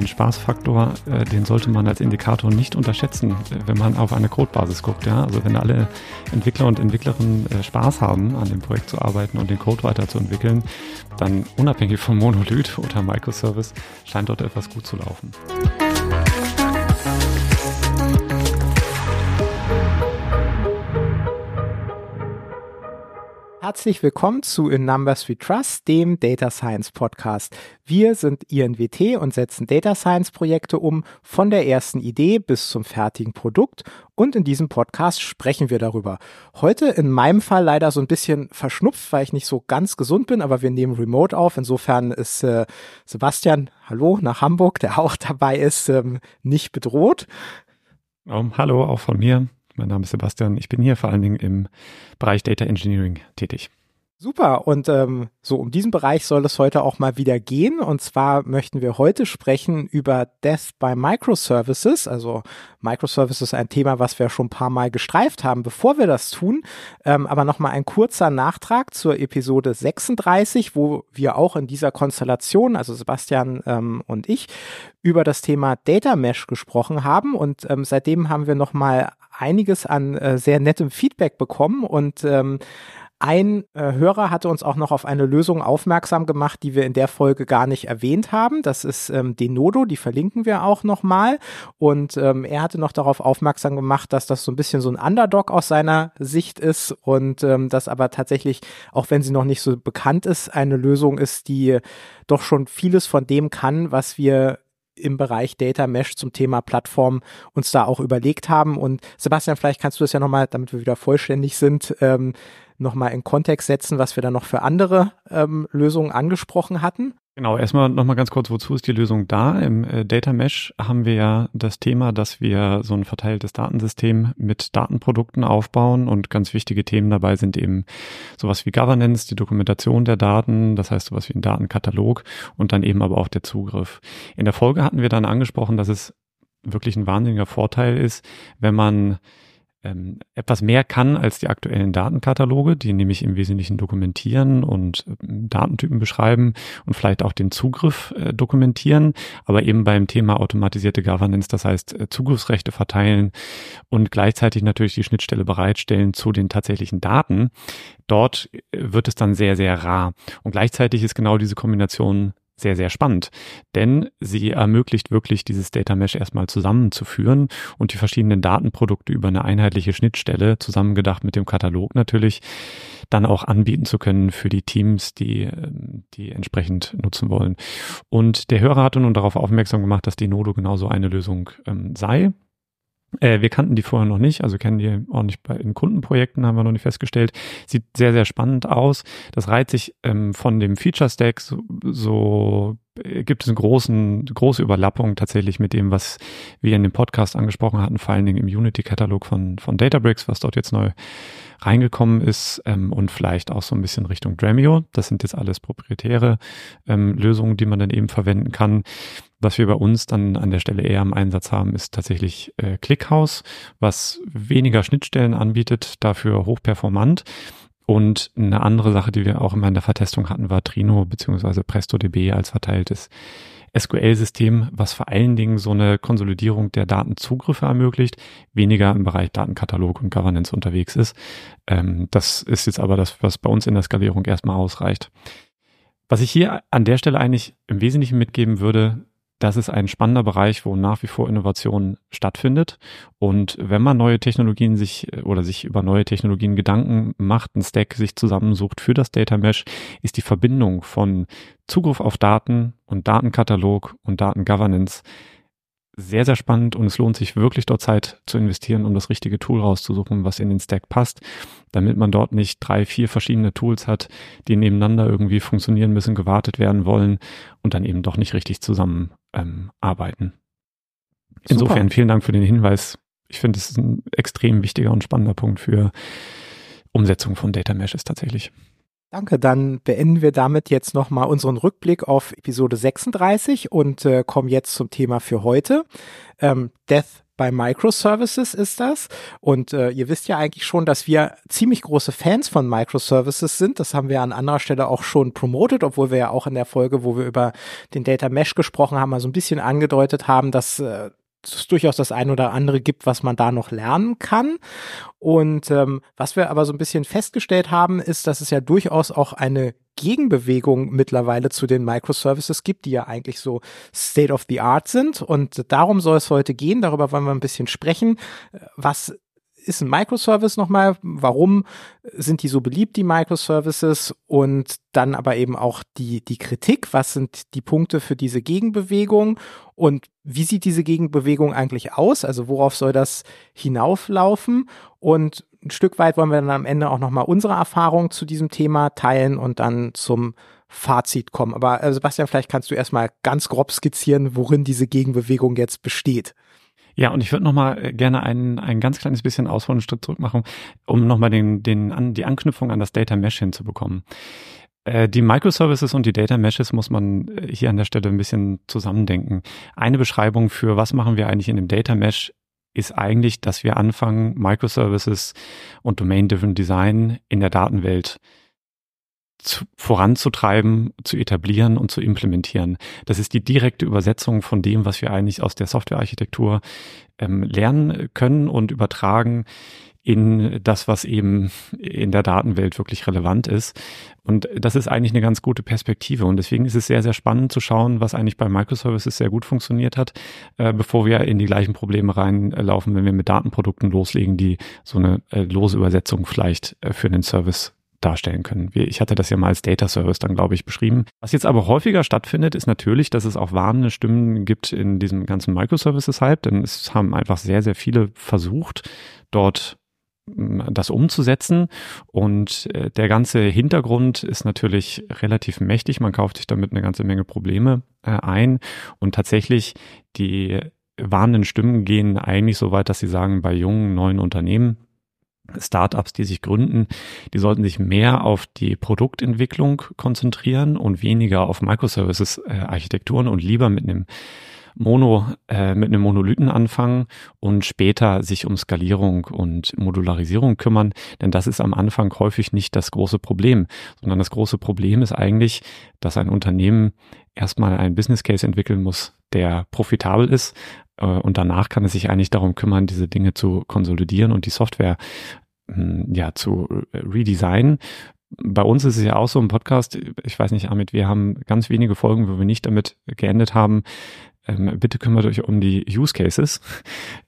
den Spaßfaktor, äh, den sollte man als Indikator nicht unterschätzen, äh, wenn man auf eine Codebasis guckt. Ja? Also wenn alle Entwickler und Entwicklerinnen äh, Spaß haben, an dem Projekt zu arbeiten und den Code weiterzuentwickeln, dann unabhängig vom Monolith oder Microservice scheint dort etwas gut zu laufen. Herzlich willkommen zu In Numbers We Trust, dem Data Science Podcast. Wir sind INWT und setzen Data Science Projekte um, von der ersten Idee bis zum fertigen Produkt. Und in diesem Podcast sprechen wir darüber. Heute in meinem Fall leider so ein bisschen verschnupft, weil ich nicht so ganz gesund bin, aber wir nehmen Remote auf. Insofern ist äh, Sebastian, hallo, nach Hamburg, der auch dabei ist, ähm, nicht bedroht. Um, hallo, auch von mir. Mein Name ist Sebastian. Ich bin hier vor allen Dingen im Bereich Data Engineering tätig. Super. Und ähm, so um diesen Bereich soll es heute auch mal wieder gehen. Und zwar möchten wir heute sprechen über Death by Microservices. Also Microservices ist ein Thema, was wir schon ein paar Mal gestreift haben. Bevor wir das tun, ähm, aber nochmal ein kurzer Nachtrag zur Episode 36, wo wir auch in dieser Konstellation, also Sebastian ähm, und ich, über das Thema Data Mesh gesprochen haben. Und ähm, seitdem haben wir nochmal einiges an äh, sehr nettem Feedback bekommen und ähm, ein äh, Hörer hatte uns auch noch auf eine Lösung aufmerksam gemacht, die wir in der Folge gar nicht erwähnt haben. Das ist ähm, Denodo, die verlinken wir auch nochmal. Und ähm, er hatte noch darauf aufmerksam gemacht, dass das so ein bisschen so ein Underdog aus seiner Sicht ist und ähm, das aber tatsächlich, auch wenn sie noch nicht so bekannt ist, eine Lösung ist, die doch schon vieles von dem kann, was wir im Bereich Data Mesh zum Thema Plattform uns da auch überlegt haben. Und Sebastian, vielleicht kannst du das ja nochmal, damit wir wieder vollständig sind, ähm, nochmal in Kontext setzen, was wir da noch für andere ähm, Lösungen angesprochen hatten. Genau, erstmal nochmal ganz kurz, wozu ist die Lösung da? Im äh, Data Mesh haben wir ja das Thema, dass wir so ein verteiltes Datensystem mit Datenprodukten aufbauen und ganz wichtige Themen dabei sind eben sowas wie Governance, die Dokumentation der Daten, das heißt sowas wie ein Datenkatalog und dann eben aber auch der Zugriff. In der Folge hatten wir dann angesprochen, dass es wirklich ein wahnsinniger Vorteil ist, wenn man ähm, etwas mehr kann als die aktuellen Datenkataloge, die nämlich im Wesentlichen dokumentieren und äh, Datentypen beschreiben und vielleicht auch den Zugriff äh, dokumentieren, aber eben beim Thema automatisierte Governance, das heißt äh, Zugriffsrechte verteilen und gleichzeitig natürlich die Schnittstelle bereitstellen zu den tatsächlichen Daten. Dort äh, wird es dann sehr, sehr rar. Und gleichzeitig ist genau diese Kombination sehr, sehr spannend, denn sie ermöglicht wirklich dieses Data Mesh erstmal zusammenzuführen und die verschiedenen Datenprodukte über eine einheitliche Schnittstelle, zusammengedacht mit dem Katalog natürlich, dann auch anbieten zu können für die Teams, die, ähm, die entsprechend nutzen wollen. Und der Hörer hatte nun darauf aufmerksam gemacht, dass die Nodo genauso eine Lösung ähm, sei. Äh, wir kannten die vorher noch nicht, also kennen die auch nicht bei in Kundenprojekten, haben wir noch nicht festgestellt. Sieht sehr, sehr spannend aus. Das reiht sich ähm, von dem Feature Stack so, so äh, gibt es eine großen, große Überlappung tatsächlich mit dem, was wir in dem Podcast angesprochen hatten, vor allen Dingen im Unity-Katalog von, von Databricks, was dort jetzt neu reingekommen ist ähm, und vielleicht auch so ein bisschen Richtung Dremio. Das sind jetzt alles proprietäre ähm, Lösungen, die man dann eben verwenden kann. Was wir bei uns dann an der Stelle eher im Einsatz haben, ist tatsächlich äh, ClickHouse, was weniger Schnittstellen anbietet, dafür hochperformant. Und eine andere Sache, die wir auch immer in der Vertestung hatten, war Trino bzw. PrestoDB als verteiltes SQL-System, was vor allen Dingen so eine Konsolidierung der Datenzugriffe ermöglicht, weniger im Bereich Datenkatalog und Governance unterwegs ist. Ähm, das ist jetzt aber das, was bei uns in der Skalierung erstmal ausreicht. Was ich hier an der Stelle eigentlich im Wesentlichen mitgeben würde, das ist ein spannender Bereich, wo nach wie vor Innovation stattfindet. Und wenn man neue Technologien sich oder sich über neue Technologien Gedanken macht, ein Stack sich zusammensucht für das Data Mesh, ist die Verbindung von Zugriff auf Daten und Datenkatalog und Datengovernance sehr, sehr spannend und es lohnt sich wirklich dort Zeit zu investieren, um das richtige Tool rauszusuchen, was in den Stack passt, damit man dort nicht drei, vier verschiedene Tools hat, die nebeneinander irgendwie funktionieren müssen, gewartet werden wollen und dann eben doch nicht richtig zusammen ähm, arbeiten. Insofern Super. vielen Dank für den Hinweis. Ich finde, es ist ein extrem wichtiger und spannender Punkt für Umsetzung von Data Meshes tatsächlich. Danke, dann beenden wir damit jetzt nochmal unseren Rückblick auf Episode 36 und äh, kommen jetzt zum Thema für heute. Ähm, Death bei Microservices ist das. Und äh, ihr wisst ja eigentlich schon, dass wir ziemlich große Fans von Microservices sind. Das haben wir an anderer Stelle auch schon promotet, obwohl wir ja auch in der Folge, wo wir über den Data Mesh gesprochen haben, mal so ein bisschen angedeutet haben, dass äh, es durchaus das ein oder andere gibt, was man da noch lernen kann. Und ähm, was wir aber so ein bisschen festgestellt haben, ist, dass es ja durchaus auch eine Gegenbewegung mittlerweile zu den Microservices gibt, die ja eigentlich so State of the Art sind. Und darum soll es heute gehen. Darüber wollen wir ein bisschen sprechen. Was ist ein Microservice nochmal? Warum sind die so beliebt, die Microservices? Und dann aber eben auch die, die Kritik. Was sind die Punkte für diese Gegenbewegung? Und wie sieht diese Gegenbewegung eigentlich aus? Also worauf soll das hinauflaufen? Und ein Stück weit wollen wir dann am Ende auch nochmal unsere Erfahrungen zu diesem Thema teilen und dann zum Fazit kommen. Aber äh, Sebastian, vielleicht kannst du erstmal ganz grob skizzieren, worin diese Gegenbewegung jetzt besteht. Ja, und ich würde nochmal äh, gerne ein, ein ganz kleines bisschen ausholen, einen Schritt zurück machen, um nochmal den, den, an, die Anknüpfung an das Data Mesh hinzubekommen. Äh, die Microservices und die Data Meshes muss man äh, hier an der Stelle ein bisschen zusammendenken. Eine Beschreibung für was machen wir eigentlich in dem Data Mesh ist eigentlich, dass wir anfangen, Microservices und Domain-Driven Design in der Datenwelt zu, voranzutreiben, zu etablieren und zu implementieren. Das ist die direkte Übersetzung von dem, was wir eigentlich aus der Softwarearchitektur ähm, lernen können und übertragen in das, was eben in der Datenwelt wirklich relevant ist. Und das ist eigentlich eine ganz gute Perspektive. Und deswegen ist es sehr, sehr spannend zu schauen, was eigentlich bei Microservices sehr gut funktioniert hat, äh, bevor wir in die gleichen Probleme reinlaufen, wenn wir mit Datenprodukten loslegen, die so eine äh, lose Übersetzung vielleicht äh, für den Service darstellen können. Ich hatte das ja mal als Data Service dann, glaube ich, beschrieben. Was jetzt aber häufiger stattfindet, ist natürlich, dass es auch warnende Stimmen gibt in diesem ganzen Microservices-Hype, denn es haben einfach sehr, sehr viele versucht, dort das umzusetzen. Und äh, der ganze Hintergrund ist natürlich relativ mächtig. Man kauft sich damit eine ganze Menge Probleme äh, ein. Und tatsächlich die warnenden Stimmen gehen eigentlich so weit, dass sie sagen, bei jungen, neuen Unternehmen, Startups, die sich gründen, die sollten sich mehr auf die Produktentwicklung konzentrieren und weniger auf Microservices-Architekturen und lieber mit einem Mono, äh, mit einem Monolithen anfangen und später sich um Skalierung und Modularisierung kümmern, denn das ist am Anfang häufig nicht das große Problem, sondern das große Problem ist eigentlich, dass ein Unternehmen erstmal einen Business Case entwickeln muss, der profitabel ist, äh, und danach kann es sich eigentlich darum kümmern, diese Dinge zu konsolidieren und die Software hm, ja zu redesignen bei uns ist es ja auch so im Podcast, ich weiß nicht, Amit, wir haben ganz wenige Folgen, wo wir nicht damit geendet haben, ähm, bitte kümmert euch um die Use Cases.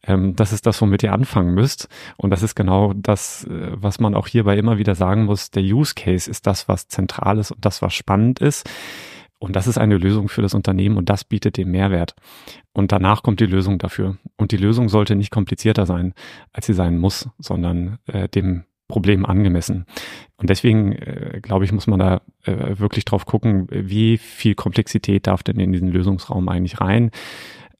Ähm, das ist das, womit ihr anfangen müsst. Und das ist genau das, äh, was man auch hierbei immer wieder sagen muss. Der Use Case ist das, was zentral ist und das, was spannend ist. Und das ist eine Lösung für das Unternehmen und das bietet den Mehrwert. Und danach kommt die Lösung dafür. Und die Lösung sollte nicht komplizierter sein, als sie sein muss, sondern äh, dem Problem angemessen. Und deswegen, äh, glaube ich, muss man da äh, wirklich drauf gucken, wie viel Komplexität darf denn in diesen Lösungsraum eigentlich rein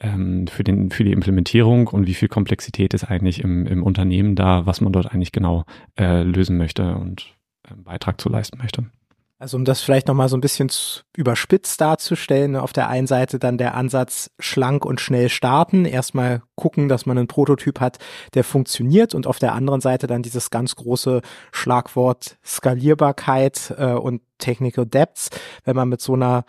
ähm, für, den, für die Implementierung und wie viel Komplexität ist eigentlich im, im Unternehmen da, was man dort eigentlich genau äh, lösen möchte und äh, Beitrag zu leisten möchte. Also um das vielleicht nochmal so ein bisschen überspitzt darzustellen, auf der einen Seite dann der Ansatz schlank und schnell starten, erstmal gucken, dass man einen Prototyp hat, der funktioniert und auf der anderen Seite dann dieses ganz große Schlagwort Skalierbarkeit äh, und Technical Depths. Wenn man mit so einer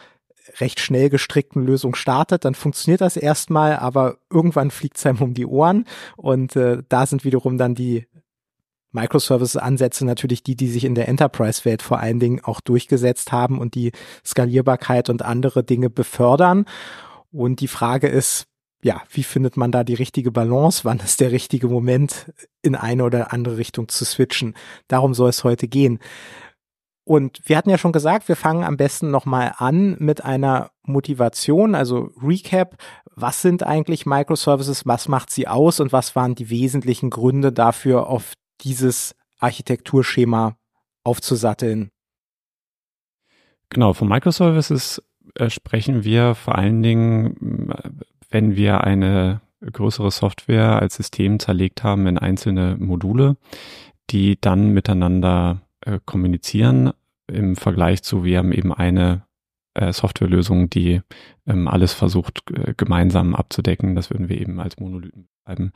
recht schnell gestrickten Lösung startet, dann funktioniert das erstmal, aber irgendwann fliegt es einem um die Ohren und äh, da sind wiederum dann die Microservices-Ansätze natürlich die, die sich in der Enterprise-Welt vor allen Dingen auch durchgesetzt haben und die Skalierbarkeit und andere Dinge befördern. Und die Frage ist, ja, wie findet man da die richtige Balance? Wann ist der richtige Moment, in eine oder andere Richtung zu switchen? Darum soll es heute gehen. Und wir hatten ja schon gesagt, wir fangen am besten nochmal an mit einer Motivation, also Recap. Was sind eigentlich Microservices? Was macht sie aus? Und was waren die wesentlichen Gründe dafür, auf dieses Architekturschema aufzusatteln. Genau, von Microservices äh, sprechen wir vor allen Dingen, wenn wir eine größere Software als System zerlegt haben in einzelne Module, die dann miteinander äh, kommunizieren im Vergleich zu, wir haben eben eine äh, Softwarelösung, die ähm, alles versucht äh, gemeinsam abzudecken. Das würden wir eben als Monolithen bleiben.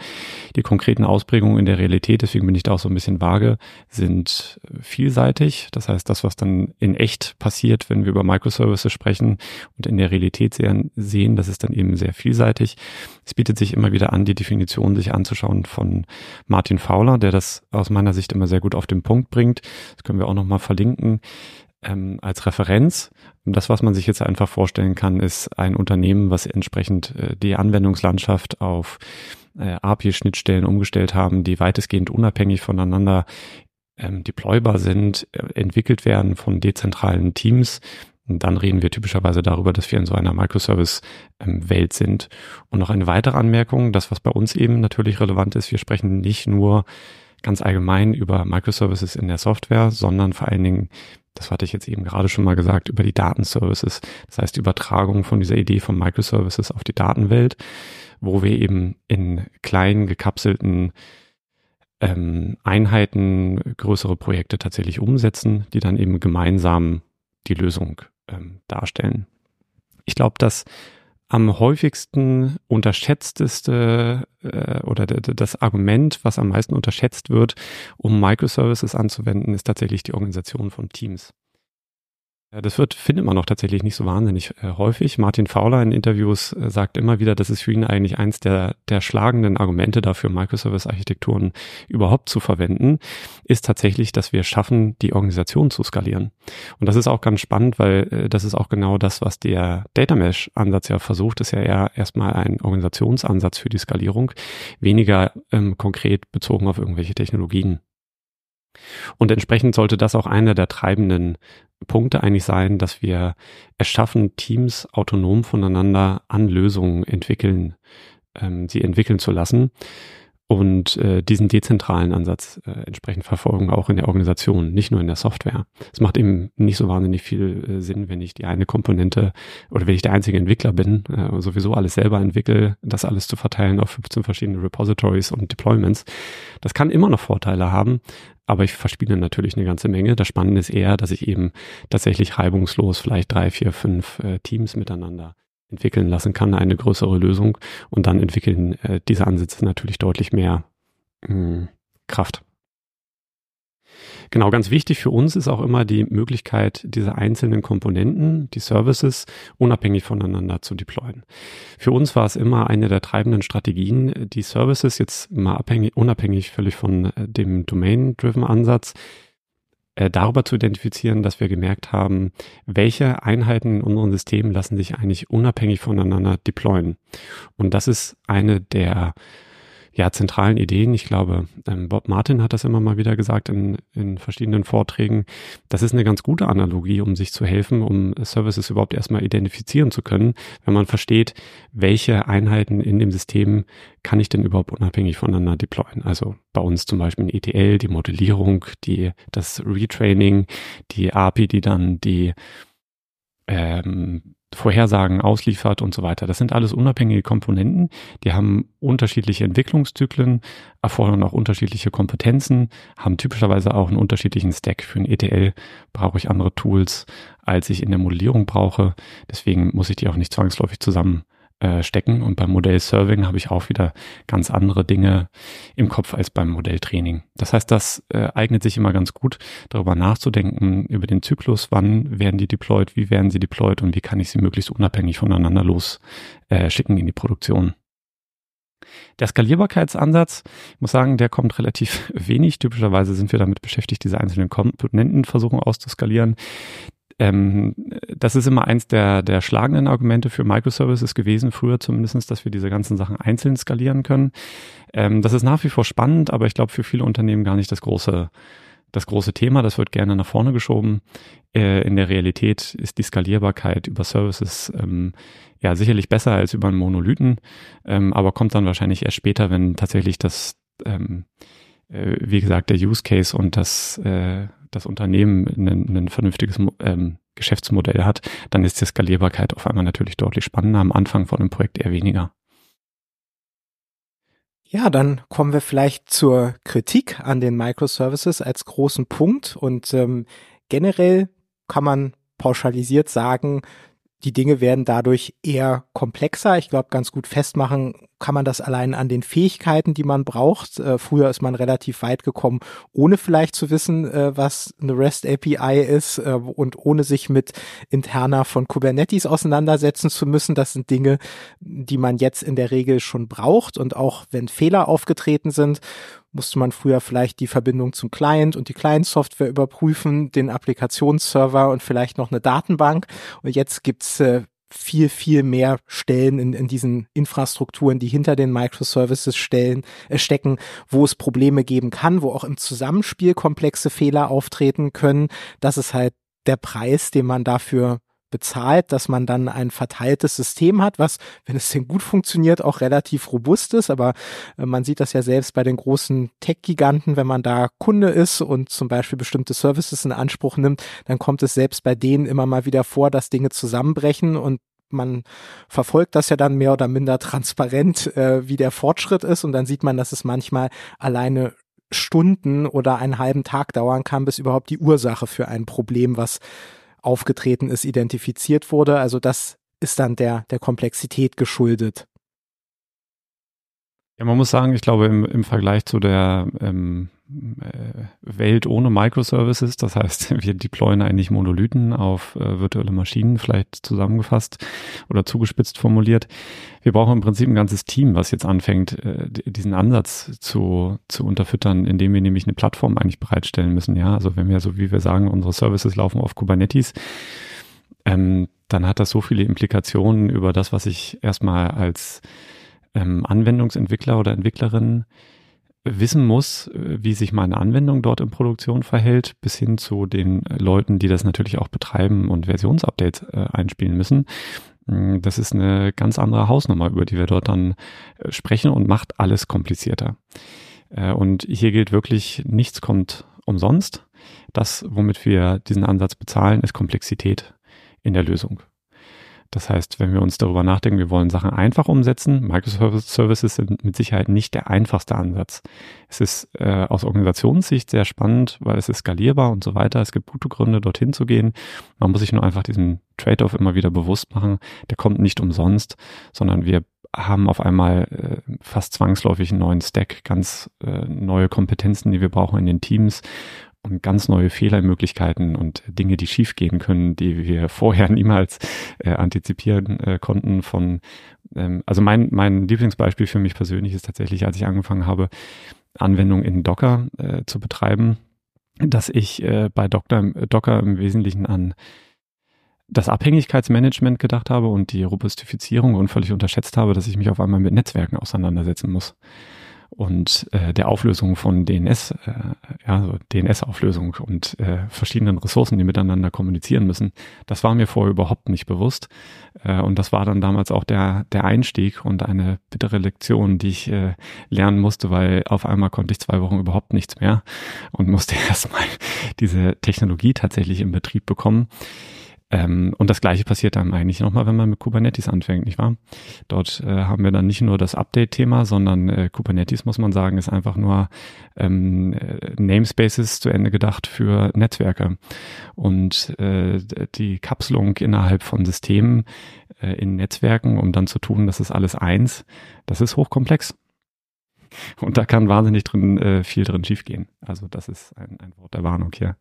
Die konkreten Ausprägungen in der Realität, deswegen bin ich da auch so ein bisschen vage, sind vielseitig. Das heißt, das, was dann in echt passiert, wenn wir über Microservices sprechen und in der Realität sehen, sehen das ist dann eben sehr vielseitig. Es bietet sich immer wieder an, die Definition sich anzuschauen von Martin Fowler, der das aus meiner Sicht immer sehr gut auf den Punkt bringt. Das können wir auch nochmal verlinken ähm, als Referenz. Das, was man sich jetzt einfach vorstellen kann, ist ein Unternehmen, was entsprechend äh, die Anwendungslandschaft auf äh, API-Schnittstellen umgestellt haben, die weitestgehend unabhängig voneinander ähm, deploybar sind, äh, entwickelt werden von dezentralen Teams. Und dann reden wir typischerweise darüber, dass wir in so einer Microservice-Welt ähm, sind. Und noch eine weitere Anmerkung, das, was bei uns eben natürlich relevant ist, wir sprechen nicht nur ganz allgemein über Microservices in der Software, sondern vor allen Dingen das hatte ich jetzt eben gerade schon mal gesagt, über die Datenservices. Das heißt, die Übertragung von dieser Idee von Microservices auf die Datenwelt, wo wir eben in kleinen, gekapselten ähm, Einheiten größere Projekte tatsächlich umsetzen, die dann eben gemeinsam die Lösung ähm, darstellen. Ich glaube, dass am häufigsten unterschätzteste äh, oder das Argument, was am meisten unterschätzt wird, um Microservices anzuwenden, ist tatsächlich die Organisation von Teams. Das wird, findet man auch tatsächlich nicht so wahnsinnig äh, häufig. Martin Fowler in Interviews äh, sagt immer wieder, das ist für ihn eigentlich eins der, der schlagenden Argumente dafür, Microservice-Architekturen überhaupt zu verwenden, ist tatsächlich, dass wir schaffen, die Organisation zu skalieren. Und das ist auch ganz spannend, weil äh, das ist auch genau das, was der Data Mesh-Ansatz ja versucht, ist ja eher erstmal ein Organisationsansatz für die Skalierung, weniger ähm, konkret bezogen auf irgendwelche Technologien. Und entsprechend sollte das auch einer der treibenden Punkte eigentlich sein, dass wir es schaffen, Teams autonom voneinander an Lösungen entwickeln, ähm, sie entwickeln zu lassen und äh, diesen dezentralen Ansatz äh, entsprechend verfolgen, auch in der Organisation, nicht nur in der Software. Es macht eben nicht so wahnsinnig viel äh, Sinn, wenn ich die eine Komponente oder wenn ich der einzige Entwickler bin, äh, sowieso alles selber entwickle, das alles zu verteilen auf 15 verschiedene Repositories und Deployments. Das kann immer noch Vorteile haben, aber ich verspiele natürlich eine ganze Menge. Das Spannende ist eher, dass ich eben tatsächlich reibungslos vielleicht drei, vier, fünf äh, Teams miteinander entwickeln lassen kann, eine größere Lösung. Und dann entwickeln äh, diese Ansätze natürlich deutlich mehr mh, hm, Kraft. Genau, ganz wichtig für uns ist auch immer die Möglichkeit, diese einzelnen Komponenten, die Services, unabhängig voneinander zu deployen. Für uns war es immer eine der treibenden Strategien, die Services jetzt mal abhängig, unabhängig völlig von äh, dem Domain-Driven Ansatz, äh, darüber zu identifizieren, dass wir gemerkt haben, welche Einheiten in unseren Systemen lassen sich eigentlich unabhängig voneinander deployen. Und das ist eine der ja, zentralen Ideen. Ich glaube, ähm, Bob Martin hat das immer mal wieder gesagt in, in verschiedenen Vorträgen. Das ist eine ganz gute Analogie, um sich zu helfen, um Services überhaupt erstmal identifizieren zu können, wenn man versteht, welche Einheiten in dem System kann ich denn überhaupt unabhängig voneinander deployen. Also bei uns zum Beispiel ein ETL, die Modellierung, die, das Retraining, die API, die dann die ähm, Vorhersagen ausliefert und so weiter. Das sind alles unabhängige Komponenten, die haben unterschiedliche Entwicklungszyklen, erfordern auch unterschiedliche Kompetenzen, haben typischerweise auch einen unterschiedlichen Stack. Für ein ETL brauche ich andere Tools, als ich in der Modellierung brauche. Deswegen muss ich die auch nicht zwangsläufig zusammen äh, stecken. Und beim Modell-Serving habe ich auch wieder ganz andere Dinge im Kopf als beim Modelltraining. Das heißt, das äh, eignet sich immer ganz gut, darüber nachzudenken, über den Zyklus, wann werden die deployed, wie werden sie deployed und wie kann ich sie möglichst unabhängig voneinander los äh, schicken in die Produktion. Der Skalierbarkeitsansatz, muss sagen, der kommt relativ wenig. Typischerweise sind wir damit beschäftigt, diese einzelnen Komponenten versuchen auszuskalieren. Ähm, das ist immer eins der, der schlagenden Argumente für Microservices gewesen, früher zumindestens, dass wir diese ganzen Sachen einzeln skalieren können. Ähm, das ist nach wie vor spannend, aber ich glaube für viele Unternehmen gar nicht das große, das große Thema. Das wird gerne nach vorne geschoben. Äh, in der Realität ist die Skalierbarkeit über Services ähm, ja sicherlich besser als über einen Monolithen, ähm, aber kommt dann wahrscheinlich erst später, wenn tatsächlich das ähm, äh, wie gesagt, der Use Case und das, äh, das Unternehmen ein, ein vernünftiges ähm, Geschäftsmodell hat, dann ist die Skalierbarkeit auf einmal natürlich deutlich spannender. Am Anfang von einem Projekt eher weniger. Ja, dann kommen wir vielleicht zur Kritik an den Microservices als großen Punkt und ähm, generell kann man pauschalisiert sagen, die Dinge werden dadurch eher komplexer. Ich glaube, ganz gut festmachen kann man das allein an den Fähigkeiten, die man braucht. Äh, früher ist man relativ weit gekommen, ohne vielleicht zu wissen, äh, was eine REST API ist äh, und ohne sich mit interner von Kubernetes auseinandersetzen zu müssen. Das sind Dinge, die man jetzt in der Regel schon braucht. Und auch wenn Fehler aufgetreten sind, musste man früher vielleicht die Verbindung zum Client und die Client-Software überprüfen, den Applikationsserver und vielleicht noch eine Datenbank. Und jetzt gibt's äh, viel, viel mehr Stellen in, in diesen Infrastrukturen, die hinter den Microservices stellen, äh, stecken, wo es Probleme geben kann, wo auch im Zusammenspiel komplexe Fehler auftreten können. Das ist halt der Preis, den man dafür bezahlt, dass man dann ein verteiltes System hat, was, wenn es denn gut funktioniert, auch relativ robust ist. Aber äh, man sieht das ja selbst bei den großen Tech-Giganten, wenn man da Kunde ist und zum Beispiel bestimmte Services in Anspruch nimmt, dann kommt es selbst bei denen immer mal wieder vor, dass Dinge zusammenbrechen. Und man verfolgt das ja dann mehr oder minder transparent, äh, wie der Fortschritt ist. Und dann sieht man, dass es manchmal alleine Stunden oder einen halben Tag dauern kann, bis überhaupt die Ursache für ein Problem, was aufgetreten ist, identifiziert wurde. Also das ist dann der, der Komplexität geschuldet. Ja, man muss sagen, ich glaube, im, im Vergleich zu der ähm, äh, Welt ohne Microservices, das heißt, wir deployen eigentlich Monolithen auf äh, virtuelle Maschinen, vielleicht zusammengefasst oder zugespitzt formuliert. Wir brauchen im Prinzip ein ganzes Team, was jetzt anfängt, äh, diesen Ansatz zu, zu unterfüttern, indem wir nämlich eine Plattform eigentlich bereitstellen müssen. Ja, also wenn wir, so wie wir sagen, unsere Services laufen auf Kubernetes, ähm, dann hat das so viele Implikationen über das, was ich erstmal als ähm, Anwendungsentwickler oder Entwicklerin wissen muss, äh, wie sich meine Anwendung dort in Produktion verhält, bis hin zu den Leuten, die das natürlich auch betreiben und Versionsupdates äh, einspielen müssen. Mm, das ist eine ganz andere Hausnummer, über die wir dort dann äh, sprechen und macht alles komplizierter. Äh, und hier gilt wirklich, nichts kommt umsonst. Das, womit wir diesen Ansatz bezahlen, ist Komplexität in der Lösung. Das heißt, wenn wir uns darüber nachdenken, wir wollen Sachen einfach umsetzen, Microservices sind mit Sicherheit nicht der einfachste Ansatz. Es ist äh, aus Organisationssicht sehr spannend, weil es ist skalierbar und so weiter. Es gibt gute Gründe, dorthin zu gehen. Man muss sich nur einfach diesen Trade-off immer wieder bewusst machen. Der kommt nicht umsonst, sondern wir haben auf einmal äh, fast zwangsläufig einen neuen Stack, ganz äh, neue Kompetenzen, die wir brauchen in den Teams und ganz neue Fehlermöglichkeiten und Dinge, die schiefgehen können, die wir vorher niemals äh, antizipieren äh, konnten von, ähm, also mein, mein Lieblingsbeispiel für mich persönlich ist tatsächlich, als ich angefangen habe, Anwendungen in Docker äh, zu betreiben, dass ich äh, bei Docker, Docker im Wesentlichen an das Abhängigkeitsmanagement gedacht habe und die Robustifizierung und völlig unterschätzt habe, dass ich mich auf einmal mit Netzwerken auseinandersetzen muss und äh, der Auflösung von DNS, äh, ja, so DNS-Auflösung und äh, verschiedenen Ressourcen, die miteinander kommunizieren müssen. Das war mir vorher überhaupt nicht bewusst. Äh, und das war dann damals auch der, der Einstieg und eine bittere Lektion, die ich äh, lernen musste, weil auf einmal konnte ich zwei Wochen überhaupt nichts mehr und musste erstmal diese Technologie tatsächlich in Betrieb bekommen. Ähm, und das gleiche passiert dann eigentlich nochmal, wenn man mit Kubernetes anfängt, nicht wahr? Dort äh, haben wir dann nicht nur das Update-Thema, sondern äh, Kubernetes, muss man sagen, ist einfach nur ähm, äh, Namespaces zu Ende gedacht für Netzwerke. Und äh, die Kapselung innerhalb von Systemen äh, in Netzwerken, um dann zu tun, das ist alles eins, das ist hochkomplex. Und da kann wahnsinnig drin äh, viel drin schiefgehen. Also das ist ein, ein Wort der Warnung hier.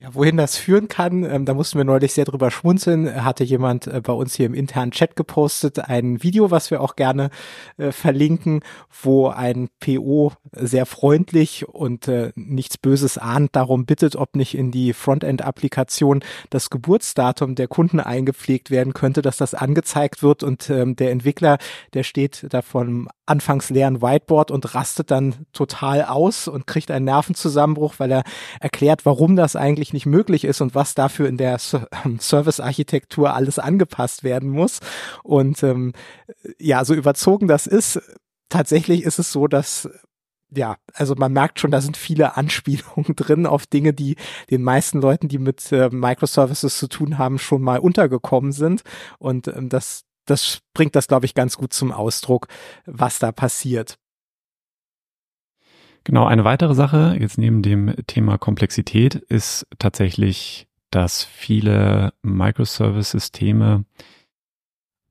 Ja, wohin das führen kann, ähm, da mussten wir neulich sehr drüber schmunzeln. Hatte jemand äh, bei uns hier im internen Chat gepostet, ein Video, was wir auch gerne äh, verlinken, wo ein PO sehr freundlich und äh, nichts Böses ahnt darum bittet, ob nicht in die Frontend-Applikation das Geburtsdatum der Kunden eingepflegt werden könnte, dass das angezeigt wird und ähm, der Entwickler, der steht da vom anfangs leeren Whiteboard und rastet dann total aus und kriegt einen Nervenzusammenbruch, weil er erklärt, warum das eigentlich eigentlich nicht möglich ist und was dafür in der ähm, Service-Architektur alles angepasst werden muss. Und ähm, ja, so überzogen das ist, tatsächlich ist es so, dass ja, also man merkt schon, da sind viele Anspielungen drin auf Dinge, die den meisten Leuten, die mit äh, Microservices zu tun haben, schon mal untergekommen sind. Und ähm, das, das bringt das, glaube ich, ganz gut zum Ausdruck, was da passiert. Genau, eine weitere Sache jetzt neben dem Thema Komplexität ist tatsächlich dass viele Microservice-Systeme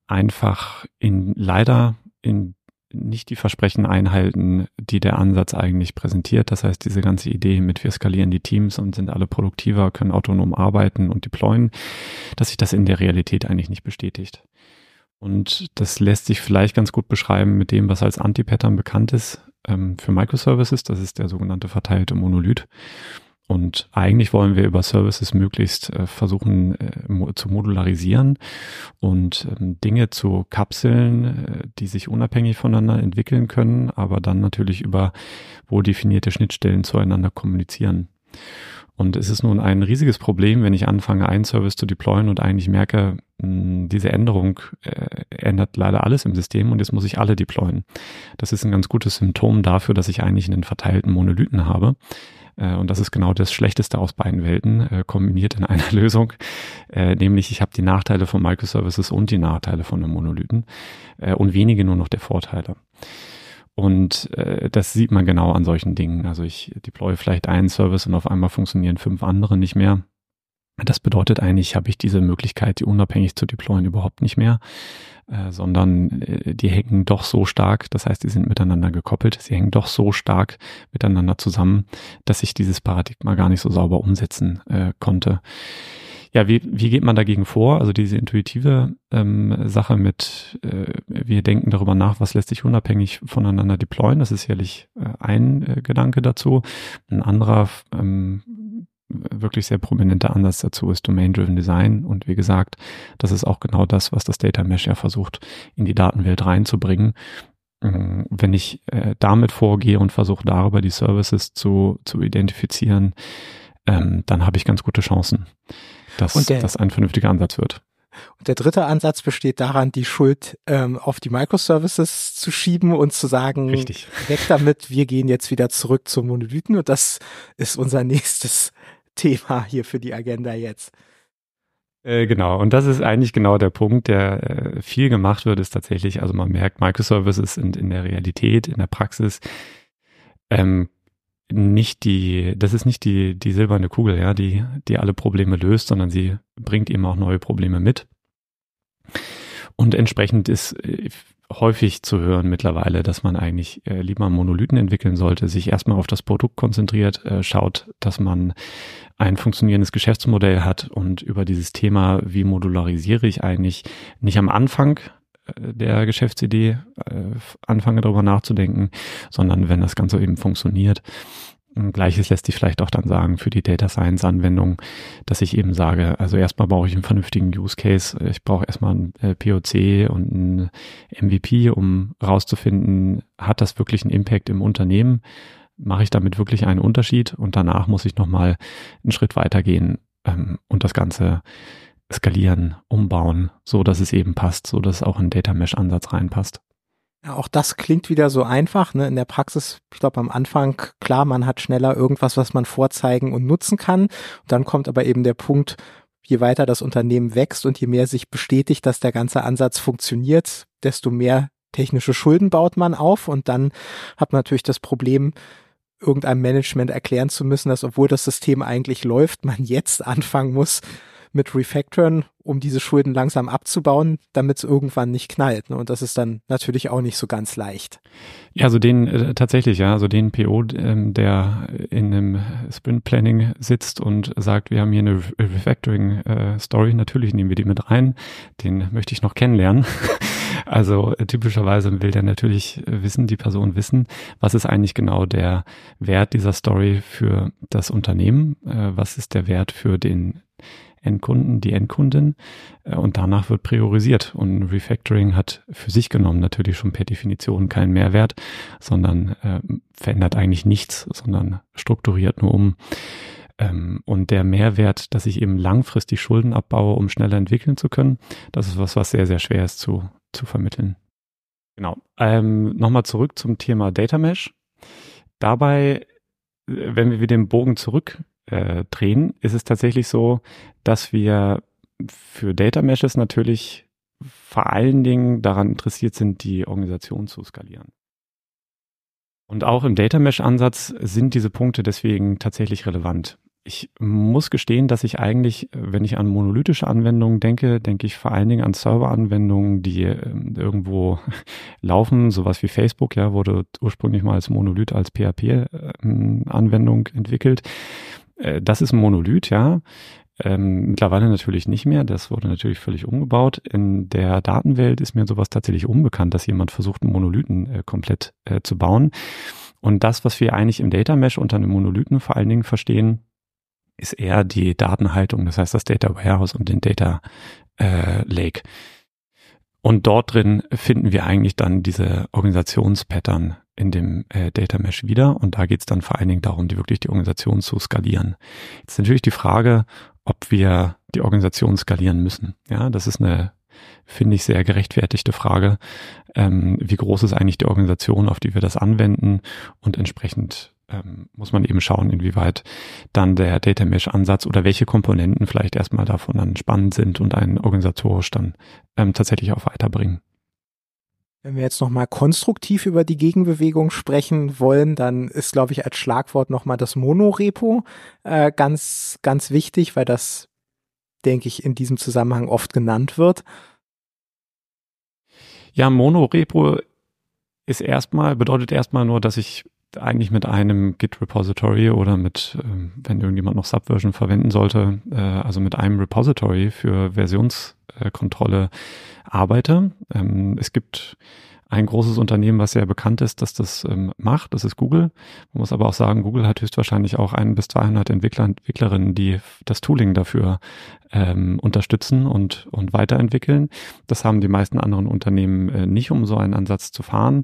einfach in leider in nicht die Versprechen einhalten, die der Ansatz eigentlich präsentiert. Das heißt, diese ganze Idee mit wir skalieren die Teams und sind alle produktiver, können autonom arbeiten und deployen, dass sich das in der Realität eigentlich nicht bestätigt. Und das lässt sich vielleicht ganz gut beschreiben mit dem, was als Anti-Pattern bekannt ist ähm, für Microservices. Das ist der sogenannte verteilte Monolith. Und eigentlich wollen wir über Services möglichst äh, versuchen äh, zu modularisieren und ähm, Dinge zu kapseln, äh, die sich unabhängig voneinander entwickeln können, aber dann natürlich über wohl definierte Schnittstellen zueinander kommunizieren. Und es ist nun ein riesiges Problem, wenn ich anfange, einen Service zu deployen und eigentlich merke, mh, diese Änderung äh, ändert leider alles im System und jetzt muss ich alle deployen. Das ist ein ganz gutes Symptom dafür, dass ich eigentlich einen verteilten Monolithen habe äh, und das ist genau das Schlechteste aus beiden Welten, äh, kombiniert in einer Lösung. Nämlich, ich habe die Nachteile von Microservices und die Nachteile von einem Monolithen und wenige nur noch der Vorteile. Und äh, das sieht man genau an solchen Dingen. Also ich deploy vielleicht einen Service und auf einmal funktionieren fünf andere nicht mehr. Das bedeutet eigentlich, habe ich diese Möglichkeit, die unabhängig zu deployen, überhaupt nicht mehr, äh, sondern äh, die hängen doch so stark, das heißt, die sind miteinander gekoppelt, sie hängen doch so stark miteinander zusammen, dass ich dieses Paradigma gar nicht so sauber umsetzen äh, konnte. Ja, wie, wie geht man dagegen vor? Also diese intuitive ähm, Sache mit, äh, wir denken darüber nach, was lässt sich unabhängig voneinander deployen. Das ist sicherlich äh, ein äh, Gedanke dazu. Ein anderer ähm, wirklich sehr prominenter Ansatz dazu ist Domain-Driven Design. Und wie gesagt, das ist auch genau das, was das Data Mesh ja versucht, in die Datenwelt reinzubringen. Ähm, wenn ich äh, damit vorgehe und versuche darüber die Services zu, zu identifizieren, ähm, dann habe ich ganz gute Chancen, dass das ein vernünftiger Ansatz wird. Und der dritte Ansatz besteht daran, die Schuld ähm, auf die Microservices zu schieben und zu sagen, Richtig. weg damit, wir gehen jetzt wieder zurück zum Monolithen und das ist unser nächstes Thema hier für die Agenda jetzt. Äh, genau, und das ist eigentlich genau der Punkt, der äh, viel gemacht wird, ist tatsächlich, also man merkt, Microservices sind in der Realität, in der Praxis ähm, nicht die, das ist nicht die, die silberne Kugel, ja, die, die alle Probleme löst, sondern sie bringt eben auch neue Probleme mit. Und entsprechend ist äh, häufig zu hören mittlerweile, dass man eigentlich äh, lieber Monolithen entwickeln sollte, sich erstmal auf das Produkt konzentriert, äh, schaut, dass man ein funktionierendes Geschäftsmodell hat und über dieses Thema, wie modularisiere ich eigentlich, nicht am Anfang der Geschäftsidee äh, anfange darüber nachzudenken, sondern wenn das Ganze eben funktioniert, Gleiches lässt sich vielleicht auch dann sagen für die Data Science Anwendung, dass ich eben sage, also erstmal brauche ich einen vernünftigen Use Case. Ich brauche erstmal ein äh, POC und ein MVP, um rauszufinden, hat das wirklich einen Impact im Unternehmen? Mache ich damit wirklich einen Unterschied? Und danach muss ich nochmal einen Schritt weitergehen ähm, und das Ganze skalieren, umbauen, so dass es eben passt, so dass auch ein Data Mesh Ansatz reinpasst. Ja, auch das klingt wieder so einfach. Ne? In der Praxis, ich glaube am Anfang, klar, man hat schneller irgendwas, was man vorzeigen und nutzen kann. Und dann kommt aber eben der Punkt, je weiter das Unternehmen wächst und je mehr sich bestätigt, dass der ganze Ansatz funktioniert, desto mehr technische Schulden baut man auf. Und dann hat man natürlich das Problem, irgendeinem Management erklären zu müssen, dass obwohl das System eigentlich läuft, man jetzt anfangen muss, mit Refactoren, um diese Schulden langsam abzubauen, damit es irgendwann nicht knallt. Ne? Und das ist dann natürlich auch nicht so ganz leicht. Ja, also den äh, tatsächlich, ja, also den PO, ähm, der in einem Sprint Planning sitzt und sagt, wir haben hier eine Refactoring äh, Story, natürlich nehmen wir die mit rein. Den möchte ich noch kennenlernen. Also äh, typischerweise will der natürlich wissen, die Person wissen, was ist eigentlich genau der Wert dieser Story für das Unternehmen, äh, was ist der Wert für den Endkunden, die Endkundin äh, und danach wird priorisiert. Und Refactoring hat für sich genommen natürlich schon per Definition keinen Mehrwert, sondern äh, verändert eigentlich nichts, sondern strukturiert nur um. Ähm, und der Mehrwert, dass ich eben langfristig Schulden abbaue, um schneller entwickeln zu können, das ist was, was sehr, sehr schwer ist zu, zu vermitteln. Genau. Ähm, Nochmal zurück zum Thema Data Mesh. Dabei, äh, wenn wir wieder den Bogen zurück äh, drehen, ist es tatsächlich so, dass wir für Data Meshes natürlich vor allen Dingen daran interessiert sind, die Organisation zu skalieren. Und auch im Data Mesh Ansatz sind diese Punkte deswegen tatsächlich relevant. ich muss gestehen, dass ich eigentlich, wenn ich an monolithische Anwendungen denke, denke ich vor allen Dingen an Serveranwendungen, die ähm, irgendwo laufen. Sowas wie Facebook, ja, wurde ursprünglich mal als Monolith, als PHP-Anwendung ähm, entwickelt. Äh, das ist ein Monolith, ja. Ähm, mittlerweile natürlich nicht mehr. Das wurde natürlich völlig umgebaut. In der Datenwelt ist mir sowas tatsächlich unbekannt, dass jemand versucht, einen Monolithen äh, komplett äh, zu bauen. Und das, was wir eigentlich im Data Mesh unter einem Monolithen vor allen Dingen verstehen, ist eher die Datenhaltung, das heißt das Data Warehouse und den Data äh, Lake. Und dort drin finden wir eigentlich dann diese Organisationspattern in dem äh, Data Mesh wieder. Und da geht es dann vor allen Dingen darum, die wirklich die Organisation zu skalieren. Jetzt ist natürlich die Frage, ob wir die Organisation skalieren müssen. Ja, das ist eine, finde ich, sehr gerechtfertigte Frage. Ähm, wie groß ist eigentlich die Organisation, auf die wir das anwenden und entsprechend ähm, muss man eben schauen, inwieweit dann der Data Mesh Ansatz oder welche Komponenten vielleicht erstmal davon dann spannend sind und einen organisatorisch dann ähm, tatsächlich auch weiterbringen. Wenn wir jetzt nochmal konstruktiv über die Gegenbewegung sprechen wollen, dann ist, glaube ich, als Schlagwort nochmal das Monorepo äh, ganz, ganz wichtig, weil das, denke ich, in diesem Zusammenhang oft genannt wird. Ja, Monorepo ist erstmal, bedeutet erstmal nur, dass ich eigentlich mit einem Git-Repository oder mit, ähm, wenn irgendjemand noch Subversion verwenden sollte, äh, also mit einem Repository für Versionskontrolle arbeite. Ähm, es gibt ein großes Unternehmen, was sehr bekannt ist, dass das ähm, macht. Das ist Google. Man muss aber auch sagen, Google hat höchstwahrscheinlich auch ein bis 200 Entwickler, Entwicklerinnen, die das Tooling dafür ähm, unterstützen und, und weiterentwickeln. Das haben die meisten anderen Unternehmen äh, nicht, um so einen Ansatz zu fahren.